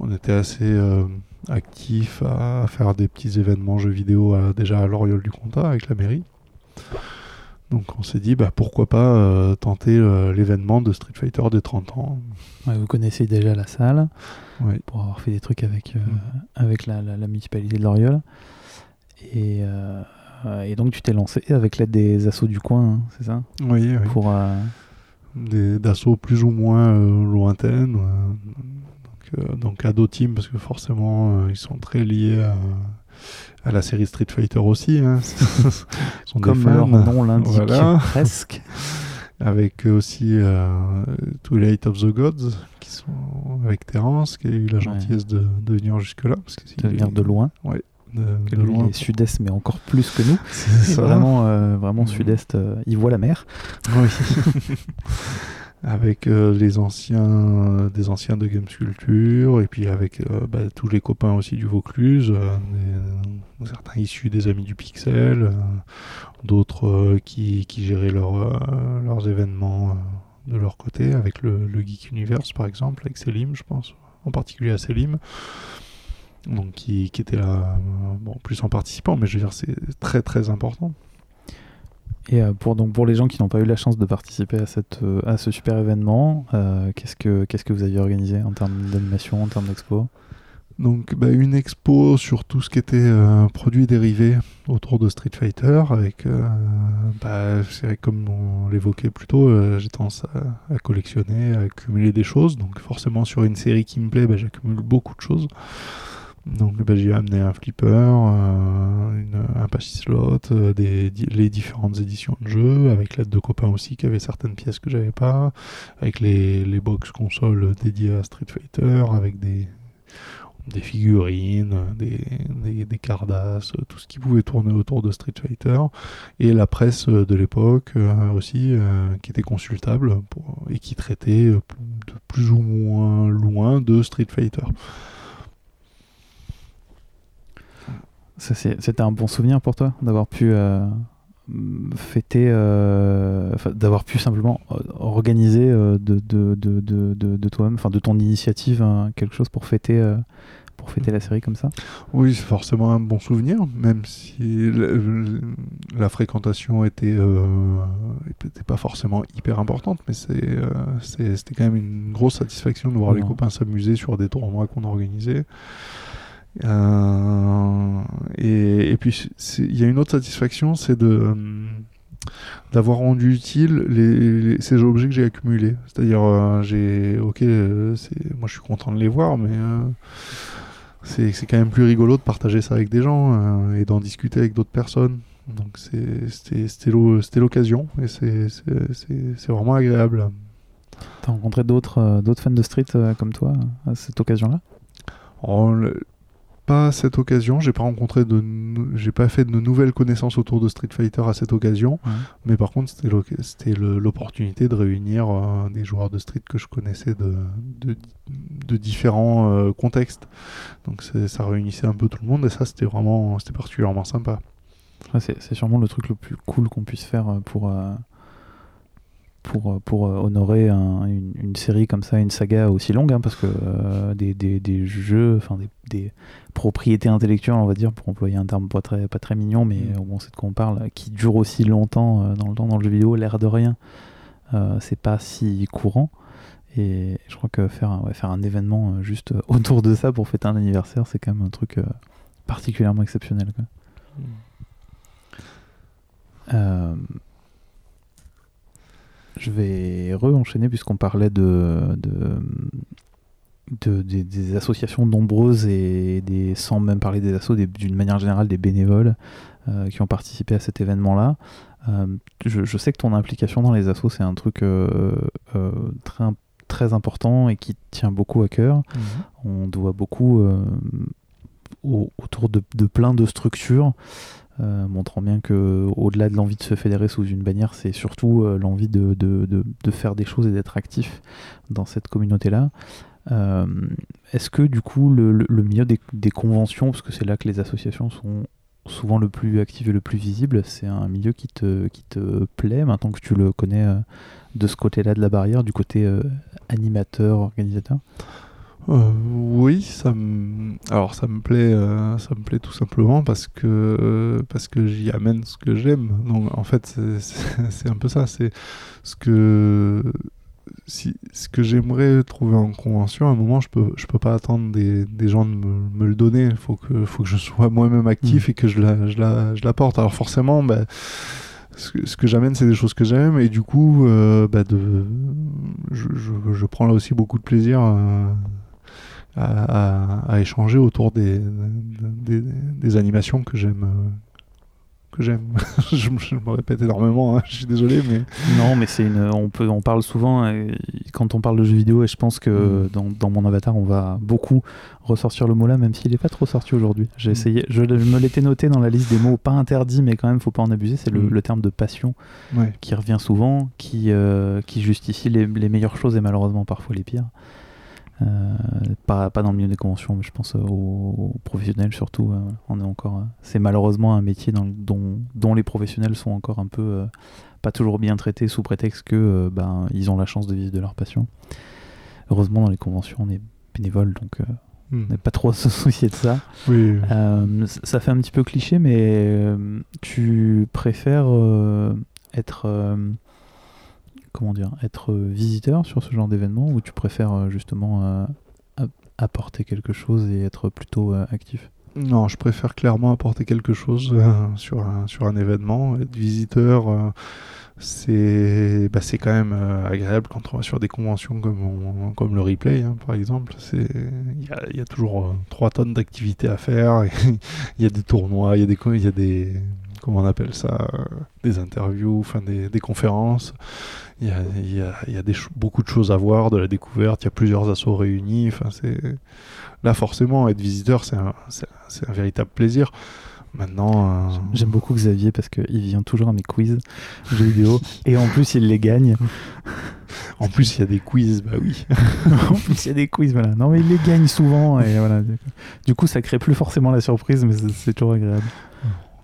on était assez euh, actif à, faire des petits événements jeux vidéo déjà à l'Oriole du Comtat avec la mairie. Donc on s'est dit, bah, pourquoi pas euh, tenter euh, l'événement de Street Fighter des 30 ans. Ouais, vous connaissez déjà la salle Ouais. pour avoir fait des trucs avec, euh, avec la, la- la municipalité de Loriol. Et, et donc tu t'es lancé avec l'aide des assos du coin, hein, c'est ça? Oui, oui. Pour, Des- D'assauts plus ou moins lointaines. donc, donc ado team, parce que forcément, ils sont très liés à, à la série Street Fighter aussi. Hein. Sont des comme leur nom l'indique Voilà. presque. avec aussi euh, Twilight of the Gods, qui sont avec Terence, qui a eu la gentillesse de, de venir jusque-là. De venir de loin. De, Que de lui, loin. est sud-est, mais encore plus que nous. C'est. Vraiment, euh, vraiment sud-est, euh, il voit la mer. Oui. Avec euh, les anciens, euh, des anciens de Games Culture, et puis avec euh, bah, tous les copains aussi du Vaucluse, certains issus des Amis du Pixel, d'autres qui, qui géraient leur, leurs événements de leur côté, avec le, le Geek Universe par exemple, avec Selim, je pense, en particulier à Selim. Donc, qui, qui était là, bon, plus en participant, mais je veux dire, c'est très très important. Et euh, pour, donc, pour les gens qui n'ont pas eu la chance de participer à, cette, euh, à ce super événement, euh, qu'est-ce, que, qu'est-ce que vous aviez organisé en termes d'animation, en termes d'expo? Donc bah, une expo sur tout ce qui était euh, produits dérivés autour de Street Fighter, avec, bah, comme on l'évoquait plus tôt, j'ai tendance à, à collectionner, à accumuler des choses. Donc forcément sur une série qui me plaît, bah, j'accumule beaucoup de choses. Donc bah, j'ai amené un flipper, euh, une- un patch slot, euh, des, les différentes éditions de jeux, avec l'aide de copains aussi qui avaient certaines pièces que j'avais pas, avec les, les box consoles dédiées à Street Fighter, avec des, des figurines, des, des, des cardasses, tout ce qui pouvait tourner autour de Street Fighter, et la presse de l'époque euh, aussi, euh, qui était consultable pour- et qui traitait de plus ou moins loin de Street Fighter. Ça, c'est- C'était un bon souvenir pour toi d'avoir pu euh, fêter, euh, d'avoir pu simplement euh, organiser de, de, de, de, de- de toi-même, enfin de ton initiative, hein, quelque chose pour fêter, euh, pour fêter la série comme ça? Oui, c'est forcément un bon souvenir, même si la, la fréquentation était, euh, était pas forcément hyper importante, mais euh, c'était quand même une grosse satisfaction de voir les copains s'amuser sur des tournois qu'on organisait. Euh, et, et puis il y a une autre satisfaction, c'est de euh, d'avoir rendu utile les, les- ces objets que j'ai accumulés. C'est-à-dire, euh, j'ai, ok, moi je suis content de les voir, mais c'est, quand même plus rigolo de partager ça avec des gens et d'en discuter avec d'autres personnes. Donc c'était, c'était, l'o- c'était l'occasion et c'est, vraiment agréable. T'as rencontré d'autres d'autres fans de street comme toi à cette occasion-là? Le- pas à cette occasion, j'ai pas rencontré de, j'ai pas fait de nouvelles connaissances autour de Street Fighter à cette occasion. Mais par contre, c'était l'opportunité de réunir euh, des joueurs de street que je connaissais de, de, de différents euh, contextes. Donc ça réunissait un peu tout le monde et ça, c'était vraiment, c'était particulièrement sympa. Ouais, c'est sûrement le truc le plus cool qu'on puisse faire euh, pour, euh, pour, euh, pour euh, honorer un- une, une série comme ça, une saga aussi longue, hein, parce que euh, des, des, des jeux, enfin des, des propriétés intellectuelles, on va dire, pour employer un terme pas très, pas très mignon, mais Mm. euh, on sait de quoi on parle, qui durent aussi longtemps euh, dans le temps dans le jeu vidéo, l'air de rien, euh, c'est pas si courant. Et je crois que faire un, ouais, faire un événement juste autour de ça pour fêter un anniversaire, c'est quand même un truc particulièrement exceptionnel. quoi. Euh, je vais re-enchaîner puisqu'on parlait de, de, de- des, des associations nombreuses et des, sans même parler des assos, d'une manière générale des bénévoles euh, qui ont participé à cet événement-là. Euh, je, je sais que ton implication dans les assos, c'est un truc euh, très, très important et qui tient beaucoup à cœur. On doit beaucoup au- autour de, de plein de structures, euh, montrant bien que au-delà de l'envie de se fédérer sous une bannière, c'est surtout euh, l'envie de, faire des choses et d'être actif dans cette communauté-là. Euh, Est-ce que du coup le, milieu des, conventions, parce que c'est là que les associations sont souvent le plus actif et le plus visible. C'est un milieu qui te, qui te plaît maintenant que tu le connais de ce côté-là de la barrière, du côté animateur, organisateur? Euh, oui, ça me... alors ça me plaît, euh, ça me plaît tout simplement parce que euh, parce que j'y amène ce que j'aime. Donc en fait, c'est- un peu ça. C'est ce que si ce que j'aimerais trouver en convention. À un moment, je peux je peux pas attendre des, des gens de me, me le donner. Il faut que faut que je sois moi-même actif Mm. et que je la je la je l'apporte. Alors forcément, bah, ce que, ce que j'amène, c'est des choses que j'aime et du coup, bah, de, je, je, je prends là aussi beaucoup de plaisir à, à- à échanger autour des, des, des animations que j'aime. euh, que j'aime. je, me- répète énormément, hein, je suis désolé, mais Non, mais c'est une. On peut, on parle souvent et quand on parle de jeux vidéo, et je pense que Mm. dans, dans mon avatar, on va beaucoup ressortir le mot là, même s'il n'est pas trop sorti aujourd'hui. J'ai Mm. essayé. Je, je me l'étais noté dans la liste des mots pas interdits, mais quand même, faut pas en abuser. C'est le, Mm. le terme de passion ouais. qui revient souvent, qui, euh, qui justifie les, les meilleures choses et malheureusement parfois les pires. Euh, pas, pas dans le milieu des conventions, mais je pense euh, aux, aux professionnels surtout. euh, on est encore, c'est malheureusement un métier dans dont, dont les professionnels sont encore un peu pas toujours bien traités sous prétexte que ben, ils ont la chance de vivre de leur passion. Heureusement, dans les conventions, on est bénévole, donc euh, Mm. on n'est pas trop à se soucier de ça. Oui, Euh, ça fait un petit peu cliché, mais tu préfères euh, être comment dire, être visiteur sur ce genre d'événement ou tu préfères euh, justement euh, apporter quelque chose et être plutôt euh, actif? Non, je préfère clairement apporter quelque chose sur, un, sur un événement. Être visiteur, c'est bah, quand même agréable quand on va sur des conventions comme, comme le replay, hein, par exemple. Il y a, toujours 3 tonnes d'activités à faire. Il y a des tournois, il y a des, y a des comment on appelle ça, des interviews, enfin des, des conférences. Il y a, il y a- il y a des ch- beaucoup de choses à voir, de la découverte. Il y a plusieurs assos réunis. Enfin, c'est là forcément être visiteur, c'est un, c'est- c'est un véritable plaisir. Maintenant, euh, J'aime beaucoup Xavier parce qu'il vient toujours à mes quiz jeux vidéo et en plus il les gagne. en plus il y a des quiz, bah oui. en plus il y a des quiz, voilà. Non mais il les gagne souvent et voilà. Du coup, du coup, ça crée plus forcément la surprise, mais c'est c'est toujours agréable.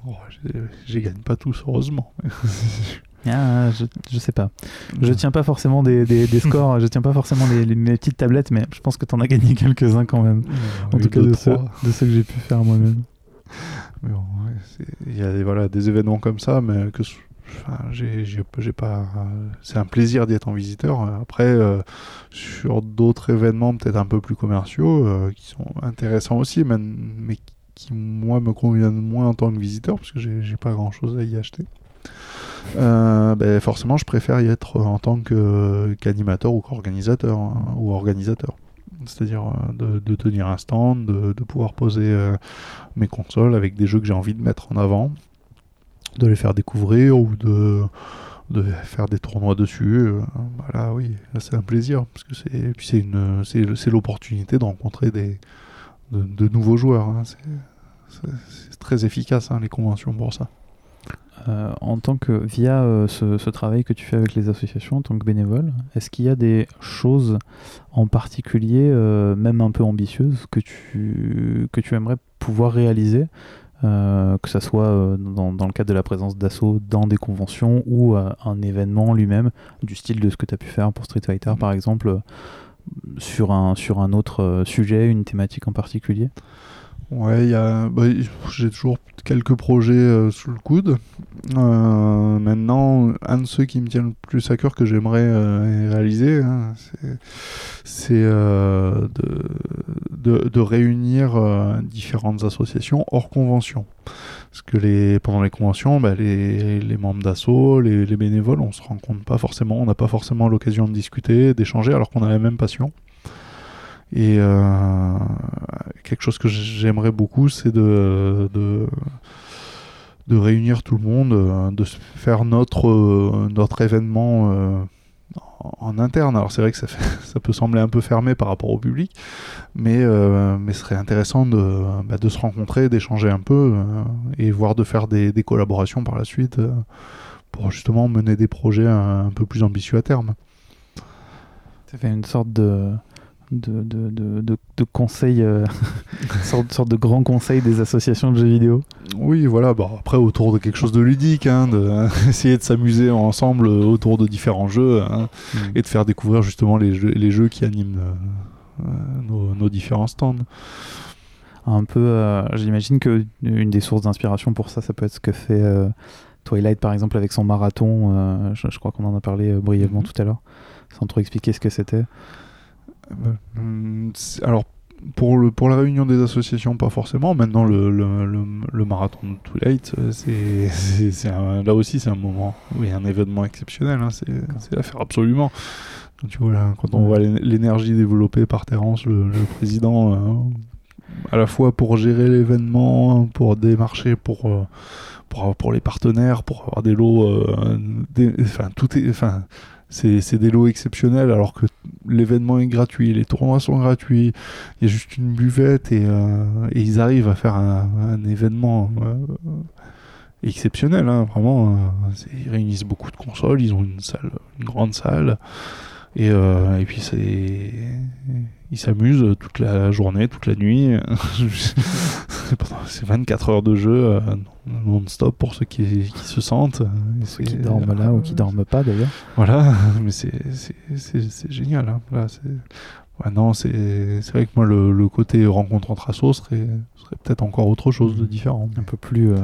Oh, j'ai- j'ai gagne pas tous, heureusement. Ah, je, je sais pas. Je tiens pas forcément des, des- des scores, je tiens pas forcément mes petites tablettes, mais je pense que t'en as gagné quelques-uns quand même. En Oui, tout cas, de ceux, de ceux que j'ai pu faire moi-même. Bon, ouais, il y a des, voilà, des événements comme ça, mais que enfin, j'ai pas. euh, c'est un plaisir d'y être en visiteur. Après, euh, sur d'autres événements peut-être un peu plus commerciaux, euh, qui sont intéressants aussi, mais, mais qui moi me conviennent moins en tant que visiteur, parce que j'ai pas grand-chose à y acheter. Euh, ben, forcément, je préfère y être en tant qu'animateur ou qu'organisateur hein, ou organisateur. C'est-à-dire euh, de, tenir un stand, de, pouvoir poser euh, mes consoles avec des jeux que j'ai envie de mettre en avant, de les faire découvrir ou de, faire des tournois dessus. euh, voilà, oui, c'est un plaisir parce que c'est l'opportunité de rencontrer de, nouveaux joueurs. hein, c'est très efficace hein, les conventions pour ça. Euh, en tant que via euh, ce, ce travail que tu fais avec les associations en tant que bénévole, est-ce qu'il y a des choses en particulier, euh, même un peu ambitieuses, que tu, que tu aimerais pouvoir réaliser, que ça soit dans, le cadre de la présence d'assaut dans des conventions ou un événement lui-même, du style de ce que tu as pu faire pour Street Fighter par exemple, sur, un, sur un autre sujet, une thématique en particulier? Ouais, a, bah, j'ai toujours quelques projets euh, sous le coude. Euh, maintenant, un de ceux qui me tient le plus à cœur que j'aimerais euh, réaliser, hein, c'est, de, réunir différentes associations hors convention. Parce que pendant les conventions, bah, les, membres d'assaut, les, les bénévoles, on se rencontre pas forcément, on n'a pas forcément l'occasion de discuter, d'échanger, alors qu'on a la même passion. Et euh, quelque chose que j'aimerais beaucoup, c'est de, de, réunir tout le monde, euh, de faire notre, euh, notre événement en, interne. Alors c'est vrai que ça, ça peut sembler un peu fermé par rapport au public, mais, mais ce serait intéressant de, bah, de se rencontrer, d'échanger un peu, et voire de faire des, collaborations par la suite, pour justement mener des projets un, un peu plus ambitieux à terme. Ça fait une sorte de, de, de, de, de, conseils, euh, sorte, sorte de grand conseil des associations de jeux vidéo. Oui, voilà. Bah, après, autour de quelque chose de ludique, hein, de, essayer de s'amuser ensemble autour de différents jeux hein, et de faire découvrir justement les jeux, les jeux qui animent euh, nos, nos différents stands. Un peu, euh, j'imagine que une des sources d'inspiration pour ça, ça peut être ce que fait euh, Twilight par exemple avec son marathon. euh, je, je crois qu'on en a parlé euh, brièvement Mhm. tout à l'heure, sans trop expliquer ce que c'était. C'est- Alors, pour, le, pour la réunion des associations, pas forcément. Maintenant, le, le, le, le marathon de Twilight, euh, c'est, c'est, c'est un- là aussi, c'est un moment, oui, un événement exceptionnel. hein, c'est, c'est à faire absolument. Tu vois, là, quand on voit l'é- l'énergie développée par Terence, le, le président, euh, à la fois pour gérer l'événement, pour démarcher, pour, euh, pour, pour les partenaires, pour avoir des lots, euh, des- enfin, tout est, enfin, c'est, des lots exceptionnels alors que l'événement est gratuit, les tournois sont gratuits, il y a juste une buvette et, euh, ils arrivent à faire un, événement euh, exceptionnel, hein, vraiment. euh, ils réunissent beaucoup de consoles, ils ont une salle, une grande salle. Et, et puis c'est, ils s'amusent toute la journée, toute la nuit. c'est 24 heures de jeu euh, non-stop pour ceux qui, qui se sentent. Et Ceux qui dorment là ou qui dorment pas d'ailleurs. voilà, mais c'est génial. Hein. Là, non, c'est vrai que moi, le, le côté rencontre entre assos serait, serait peut-être encore autre chose de différent. Un peu plus. euh,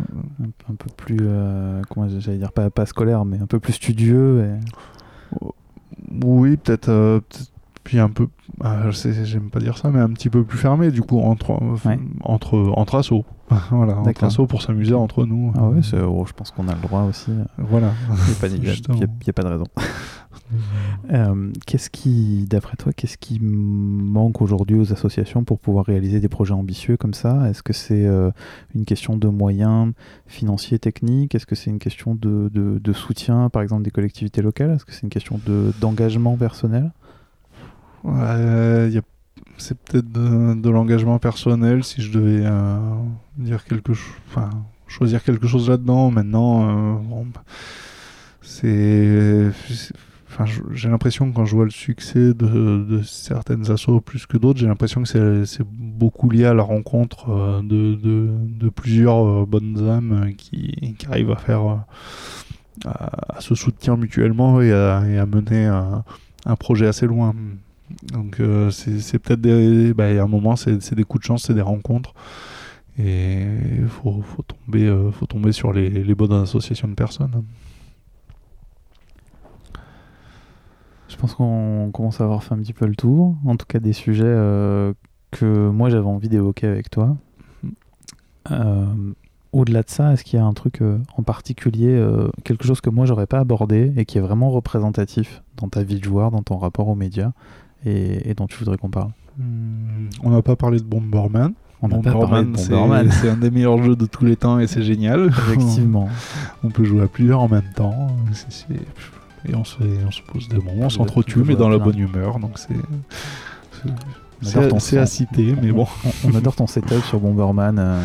un, un peu plus. euh, comment j'allais dire pas, pas scolaire, mais un peu plus studieux. Et... Oui, peut-être. euh, peut-être- puis un peu. ah, je sais, j'aime pas dire ça, mais un petit peu plus fermé, du coup, entre, Ouais. entre, entre assos. voilà, entre assos pour s'amuser entre nous. Ah ouais, oh, je pense qu'on a le droit aussi. Voilà. Il n'y a pas de raison. Euh, qu'est-ce qui, d'après toi, qu'est-ce qui manque aujourd'hui aux associations pour pouvoir réaliser des projets ambitieux comme ça? Est-ce que c'est euh, une question de moyens financiers, techniques? Est-ce que c'est une question de, de- de soutien, par exemple, des collectivités locales? Est-ce que c'est une question de, d'engagement personnel? C'est peut-être de, l'engagement personnel si je devais euh, dire quelque chose, choisir quelque chose là-dedans. Maintenant, euh, c'est, j'ai l'impression que quand je vois le succès de, certaines assos plus que d'autres, j'ai l'impression que c'est, beaucoup lié à la rencontre euh, de, plusieurs bonnes âmes qui, arrivent à faire, à, se soutenir mutuellement et à, mener un projet assez loin. Donc euh, c'est peut-être des... bah, y a un moment, c'est des coups de chance, c'est des rencontres. Et il faut, faut, tomber, euh, faut tomber sur les, les bonnes associations de personnes. Je pense qu'on commence à avoir fait un petit peu le tour. En tout cas, des sujets euh, que moi j'avais envie d'évoquer avec toi. Euh, Au-delà de ça, est-ce qu'il y a un truc en particulier, quelque chose que moi j'aurais pas abordé et qui est vraiment représentatif dans ta vie de joueur, dans ton rapport aux médias? Et, et dont tu voudrais qu'on parle Hmm, on n'a pas parlé de Bomberman. On Bomberman. C'est un des meilleurs jeux de tous les temps et c'est génial. Effectivement. on peut jouer à plusieurs en même temps. Et on se, on se pose des moments, on s'entretue, mais dans la bonne humeur. Donc c'est. c'est- à citer, mais bon. On, on adore ton setup sur Bomberman. euh,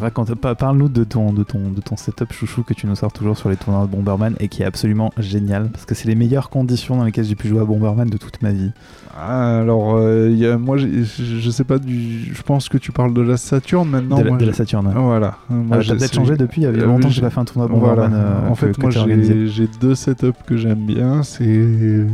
raconte- Parle-nous de ton, de, ton, de ton setup chouchou que tu nous sors toujours sur les tournois de Bomberman et qui est absolument génial parce que c'est les meilleures conditions dans lesquelles j'ai pu jouer à Bomberman de toute ma vie. Ah, alors, euh, il y a, moi, je sais pas du. Je pense que tu parles de la Saturne maintenant. de, la, moi, de la je- Saturne. ouais. Voilà. Moi, Ah, j'ai- T'as peut-être changé depuis, il y a Euh, longtemps que j'ai- pas fait un tournoi Voilà. Bomberman. euh, en que- fait, que moi, j'ai deux setups que j'aime bien. C'est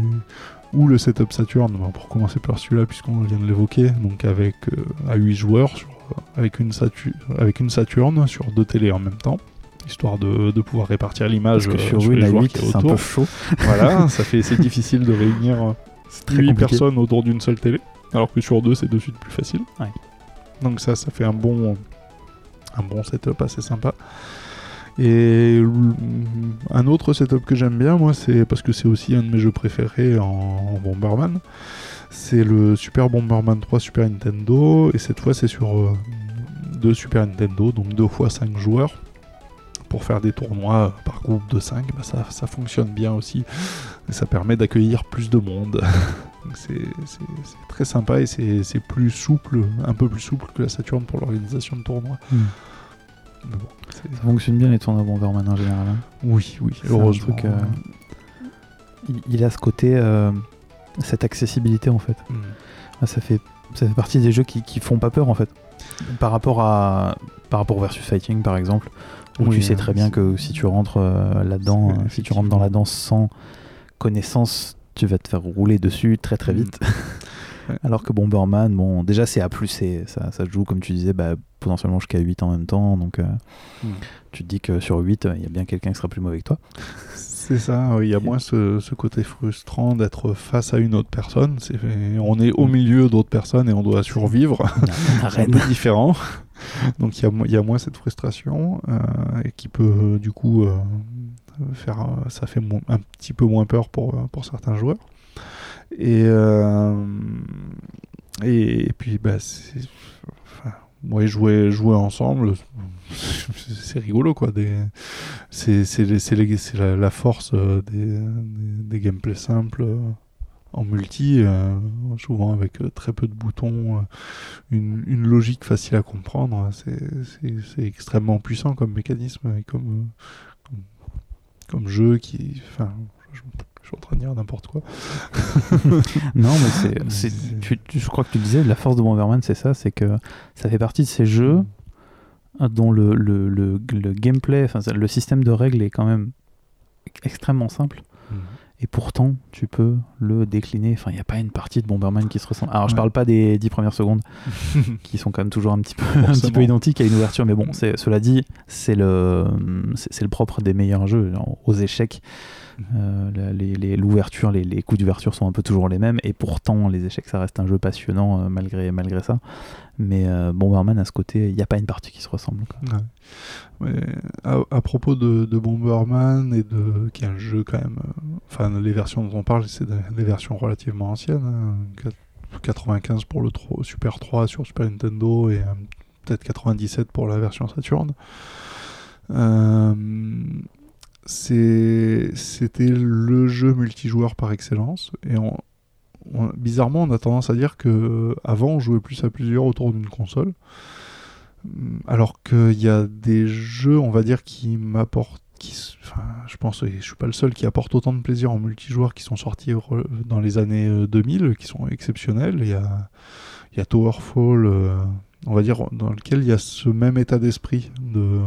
ou le setup Saturn, pour commencer par celui-là, puisqu'on vient de l'évoquer, donc avec euh, à 8 joueurs, sur- avec, une Satu- avec une Saturne sur deux télés en même temps, histoire de, de pouvoir répartir l'image euh, sur sur une les à joueurs 8, qui est c'est un peu autour. chaud. Voilà, ça fait c'est difficile de réunir euh, très 8 compliqué. personnes autour d'une seule télé, alors que sur deux c'est de suite plus facile. Ouais. Donc ça, ça fait un bon, un bon setup assez sympa. Et un autre setup que j'aime bien, moi, c'est parce que c'est aussi un de mes jeux préférés en, Bomberman. C'est le Super Bomberman 3 Super Nintendo, et cette fois c'est sur euh, deux Super Nintendo, donc deux fois 5 joueurs. Pour faire des tournois par groupe de 5, bah ça, fonctionne bien aussi. Ça permet d'accueillir plus de monde. C'est très sympa et c'est c'est plus souple, un peu plus souple que la Saturn pour l'organisation de tournois. Hmm. Mais bon, c'est- Ça fonctionne bien les tournois Bomberman en général. hein. oui, oui, heureusement. truc, euh, Il, il a ce côté. euh, cette accessibilité en fait. Mm. Ah, Ça fait, ça fait partie des jeux qui, qui font pas peur en fait. Par rapport à par rapport au versus fighting par exemple, où Oui, tu sais hein, très bien que si tu rentres euh, là-dedans, euh, si tu rentres dans la danse sans connaissance, tu vas te faire rouler dessus très très Mm. Ouais. Alors que Bomberman, bon, déjà c'est A+, c'est- ça, ça joue comme tu disais, bah, potentiellement jusqu'à 8 en même temps, donc euh, Mm. tu te dis que sur 8, il y a bien quelqu'un qui sera plus mauvais que toi. C'est ça, il y a moins ce, ce côté frustrant d'être face à une autre personne. On est au milieu d'autres personnes et on doit survivre. C'est un peu différent. Donc il y a, y moins cette frustration euh, et qui peut euh, du coup euh, faire, euh, ça fait un petit peu moins peur pour, euh, pour certains joueurs. Et, euh, et, et puis bah, enfin, ouais, jouer, jouer ensemble, c'est rigolo quoi. Des, c'est, la, la force euh, des, des, des gameplays simples. euh, en multi, souvent avec très peu de boutons, une, une logique facile à comprendre. C'est, c'est, extrêmement puissant comme mécanisme et comme, comme, jeu qui. Enfin, je suis en train de dire n'importe quoi. Non, mais c'est, je crois que tu disais, la force de Bomberman, c'est ça, c'est que ça fait partie de ces jeux dont le, le, le, le gameplay, enfin le système de règles est quand même extrêmement simple. Et pourtant, tu peux le décliner. Enfin, il n'y a pas une partie de Bomberman qui se ressemble. Alors, je Ouais. parle pas des 10 premières secondes, qui sont quand même toujours un petit peu, un petit peu identiques à une ouverture. Mais bon, cela dit, c'est le, c'est, le propre des meilleurs jeux. Genre, aux échecs. Euh, l'ouverture, les, coups d'ouverture sont un peu toujours les mêmes. Et pourtant, les échecs, ça reste un jeu passionnant euh, malgré, malgré ça. Mais euh, Bomberman, à ce côté, il n'y a pas une partie qui se ressemble. à, propos de, Bomberman et de qui est un jeu quand même, enfin les versions dont on parle, c'est des, versions relativement anciennes, hein, quat- 95 pour le 3 Super 3 sur Super Nintendo et peut-être 97 pour la version Saturn. C'était le jeu multijoueur par excellence et bizarrement on a tendance à dire que euh, avant on jouait plus à plusieurs autour d'une console. Hum, Alors qu'il y a des jeux, on va dire, qui m'apportent. Enfin, je pense, et je suis pas le seul qui apporte autant de plaisir en multijoueur qui sont sortis dans les années euh, 2000, qui sont exceptionnels. Il y a, y a Towerfall, euh, on va dire, dans lequel il y a ce même état d'esprit de,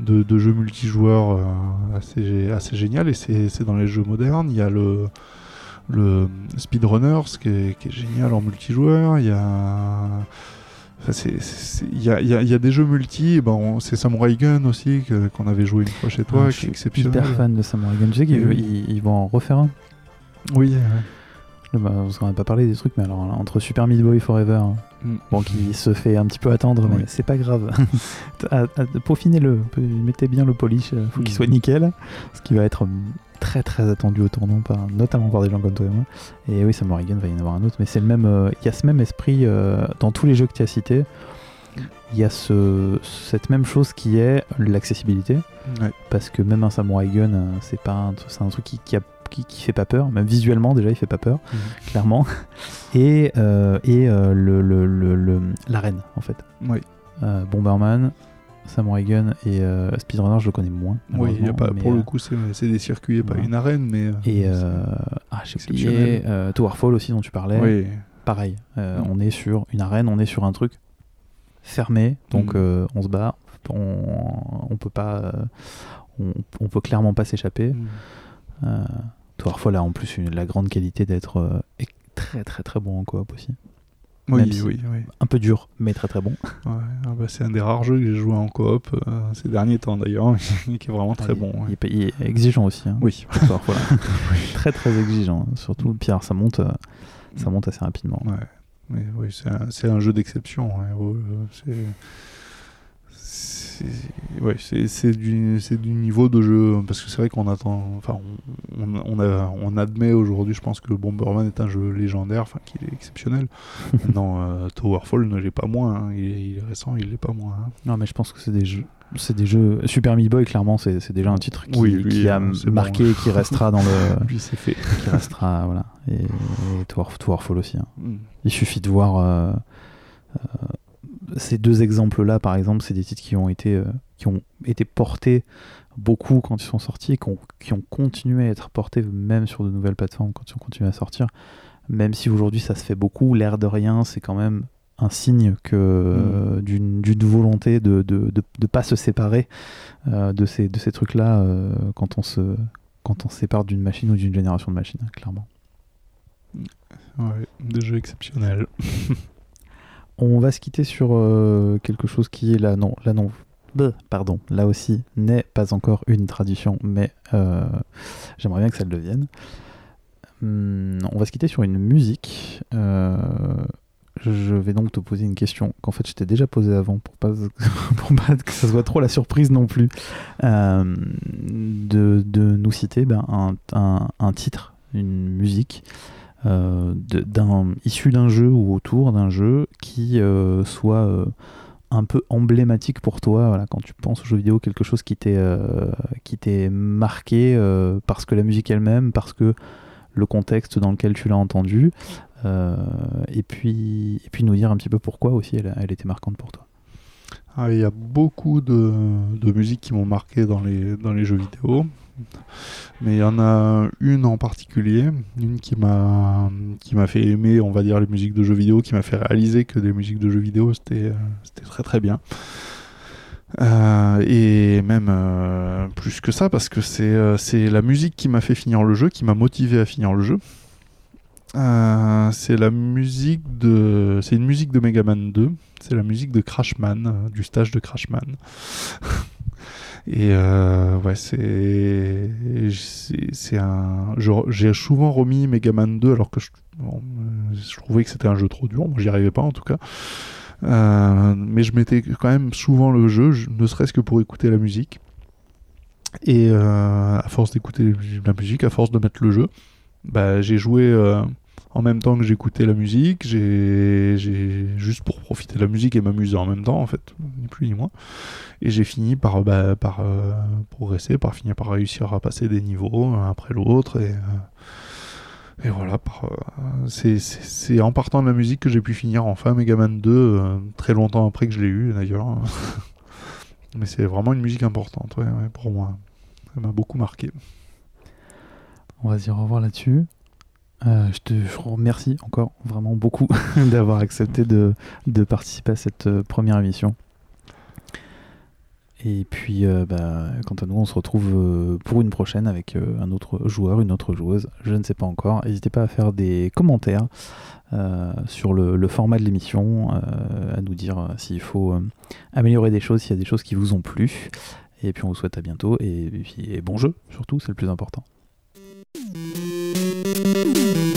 de, de jeu multijoueur euh, assez, assez génial. Et c'est dans les jeux modernes. Il y a le, le Speedrunners qui est, qui est génial en multijoueur. Il y a. Enfin, Il y, a, y a- y a des jeux multi, ben, on- c'est Samurai Gun aussi qu'on avait joué une fois chez toi, Ah, qui je est suis exceptionnel. hyper fan de Samurai Gun. Sais qu'ils Oui. ils- ils vont en refaire un Oui, ouais. Bah, qu'on n'a pas parlé des trucs, mais alors entre Super Meat Boy Forever, bon, qui se fait un petit peu attendre, mais Oui. c'est pas grave. Peaufinez-le, mettez bien le polish, euh, faut qu'il Mm. soit nickel, ce qui va être hum, très très attendu au tournant, par, notamment par des gens comme toi et moi. Et oui, Samurai Gun va y en avoir un autre, mais c'est le même, euh, il y a ce même esprit euh, dans tous les jeux que tu as cités. Il y a ce, cette même chose qui est l'accessibilité Ouais. parce que même un samouraï gun euh, c'est pas un, un truc qui, qui, a- qui, qui fait pas peur même visuellement déjà il fait pas peur Mhm. clairement et euh, et euh, le, le, le- le- l'arène en fait Oui, Euh, Bomberman Samurai Gun et euh, Speedrunner je le connais moins oui y a pas, mais, pour le coup, c'est des circuits et pas une arène, mais. et ah j'ai oublié Towerfall aussi dont tu parlais Oui, pareil Mm. on est sur une arène on est sur un truc fermé donc Mm. on se bat on, on peut pas on, on peut clairement pas s'échapper Mm. Euh, Towerfall a en plus une- la grande qualité d'être euh, très très très bon en coop aussi. Oui, si- oui, oui. Un peu dur, mais très très bon. Ouais, ah bah, c'est un des rares jeux que j'ai joué en coop euh, ces derniers temps d'ailleurs, qui est vraiment très Il- bon. ouais. Il, est, il est exigeant aussi. hein, Oui. Towerfall. très très exigeant. hein. Surtout, Pierre, ça monte, euh, ça monte assez rapidement. Ouais. Mais oui, c'est un, jeu d'exception. ouais. Ouais, c'est- du, c'est du niveau de jeu. Parce que c'est vrai qu'on attend. Enfin, on, on, on a- on admet aujourd'hui, je pense que Bomberman est un jeu légendaire, enfin, qu'il est exceptionnel. Maintenant, euh, Towerfall ne l'est pas moins. hein. Il, est, il est récent, il l'est pas moins. hein. Non, mais je pense que c'est des jeux. C'est des jeux. Super Meat Boy, clairement, c'est c'est déjà un titre qui, Oui, lui, qui a bon. marqué et qui restera dans le. Lui, c'est fait. qui restera, voilà. Et, et Tower- Towerfall aussi. hein. Mm. Il suffit de voir euh, euh, ces deux exemples-là, par exemple, c'est des titres qui ont été, euh, qui ont été portés beaucoup quand ils sont sortis et qui ont, continué à être portés même sur de nouvelles plateformes quand ils ont continué à sortir. Même si aujourd'hui ça se fait beaucoup, l'air de rien, c'est quand même un signe que mm. d'une volonté de ne de, de, pas se séparer de ces, de ces trucs-là quand, on se, quand on se sépare d'une machine ou d'une génération de machines, clairement. Ouais, des jeux exceptionnels. On va se quitter sur euh, quelque chose qui est là, non, là non, pardon, là aussi n'est pas encore une tradition, mais euh, j'aimerais bien que ça le devienne. Hum, on va se quitter sur une musique. Euh, je vais donc te poser une question qu'en fait je t'ai déjà posée avant pour pas, pour pas que ça soit trop la surprise non plus. de, de, nous citer ben, un, un, un, titre, une musique d'un, issu d'un jeu ou autour d'un jeu qui euh, soit euh, un peu emblématique pour toi quand tu penses aux jeux vidéo, quelque chose qui t'est, qui t'est marqué parce que la musique elle-même, parce que le contexte dans lequel tu l'as entendu, et, puis, et puis nous dire un petit peu pourquoi aussi elle, elle était marquante pour toi. Ah, il y a beaucoup de, de musiques qui m'ont marqué dans les, dans les jeux vidéo. Mais il y en a une en particulier, une qui m'a qui m'a fait aimer, on va dire, les musiques de jeux vidéo, qui m'a fait réaliser que des musiques de jeux vidéo c'était euh, c'était très très bien. Euh, et même euh, plus que ça parce que c'est la musique qui m'a fait finir le jeu, qui m'a motivé à finir le jeu. c'est la musique de c'est une musique de Mega Man 2, c'est la musique de Crashman, du stage de Crashman. Et euh, ouais, c'est. C'est un. J'ai souvent remis Mega Man 2 alors que je, je trouvais que c'était un jeu trop dur. Moi, j'y arrivais pas en tout cas. Euh, mais je mettais quand même souvent le jeu, ne serait-ce que pour écouter la musique. Et euh, à force d'écouter la musique, à force de mettre le jeu, bah, j'ai joué en même temps que j'écoutais la musique, j'ai juste pour profiter de la musique et m'amuser en même temps, en fait, ni plus ni moins. Et j'ai fini par, bah, euh, progresser, par finir par réussir à passer des niveaux un après l'autre. Et, euh, voilà, euh, c'est en partant de la musique que j'ai pu finir enfin Mega Man 2, très longtemps après que je l'ai eu d'ailleurs. Mais c'est vraiment une musique importante pour moi. Ça m'a beaucoup marqué. On va dire au revoir là-dessus. Je te remercie encore vraiment beaucoup d'avoir accepté de, participer à cette première émission. Et puis, euh, bah, quant à nous, on se retrouve euh, pour une prochaine avec euh, un autre joueur, une autre joueuse. Je ne sais pas encore. N'hésitez pas à faire des commentaires sur le, format de l'émission, à nous dire s'il faut améliorer des choses, s'il y a des choses qui vous ont plu. Et puis, on vous souhaite à bientôt. Et bon jeu, surtout, c'est le plus important. Música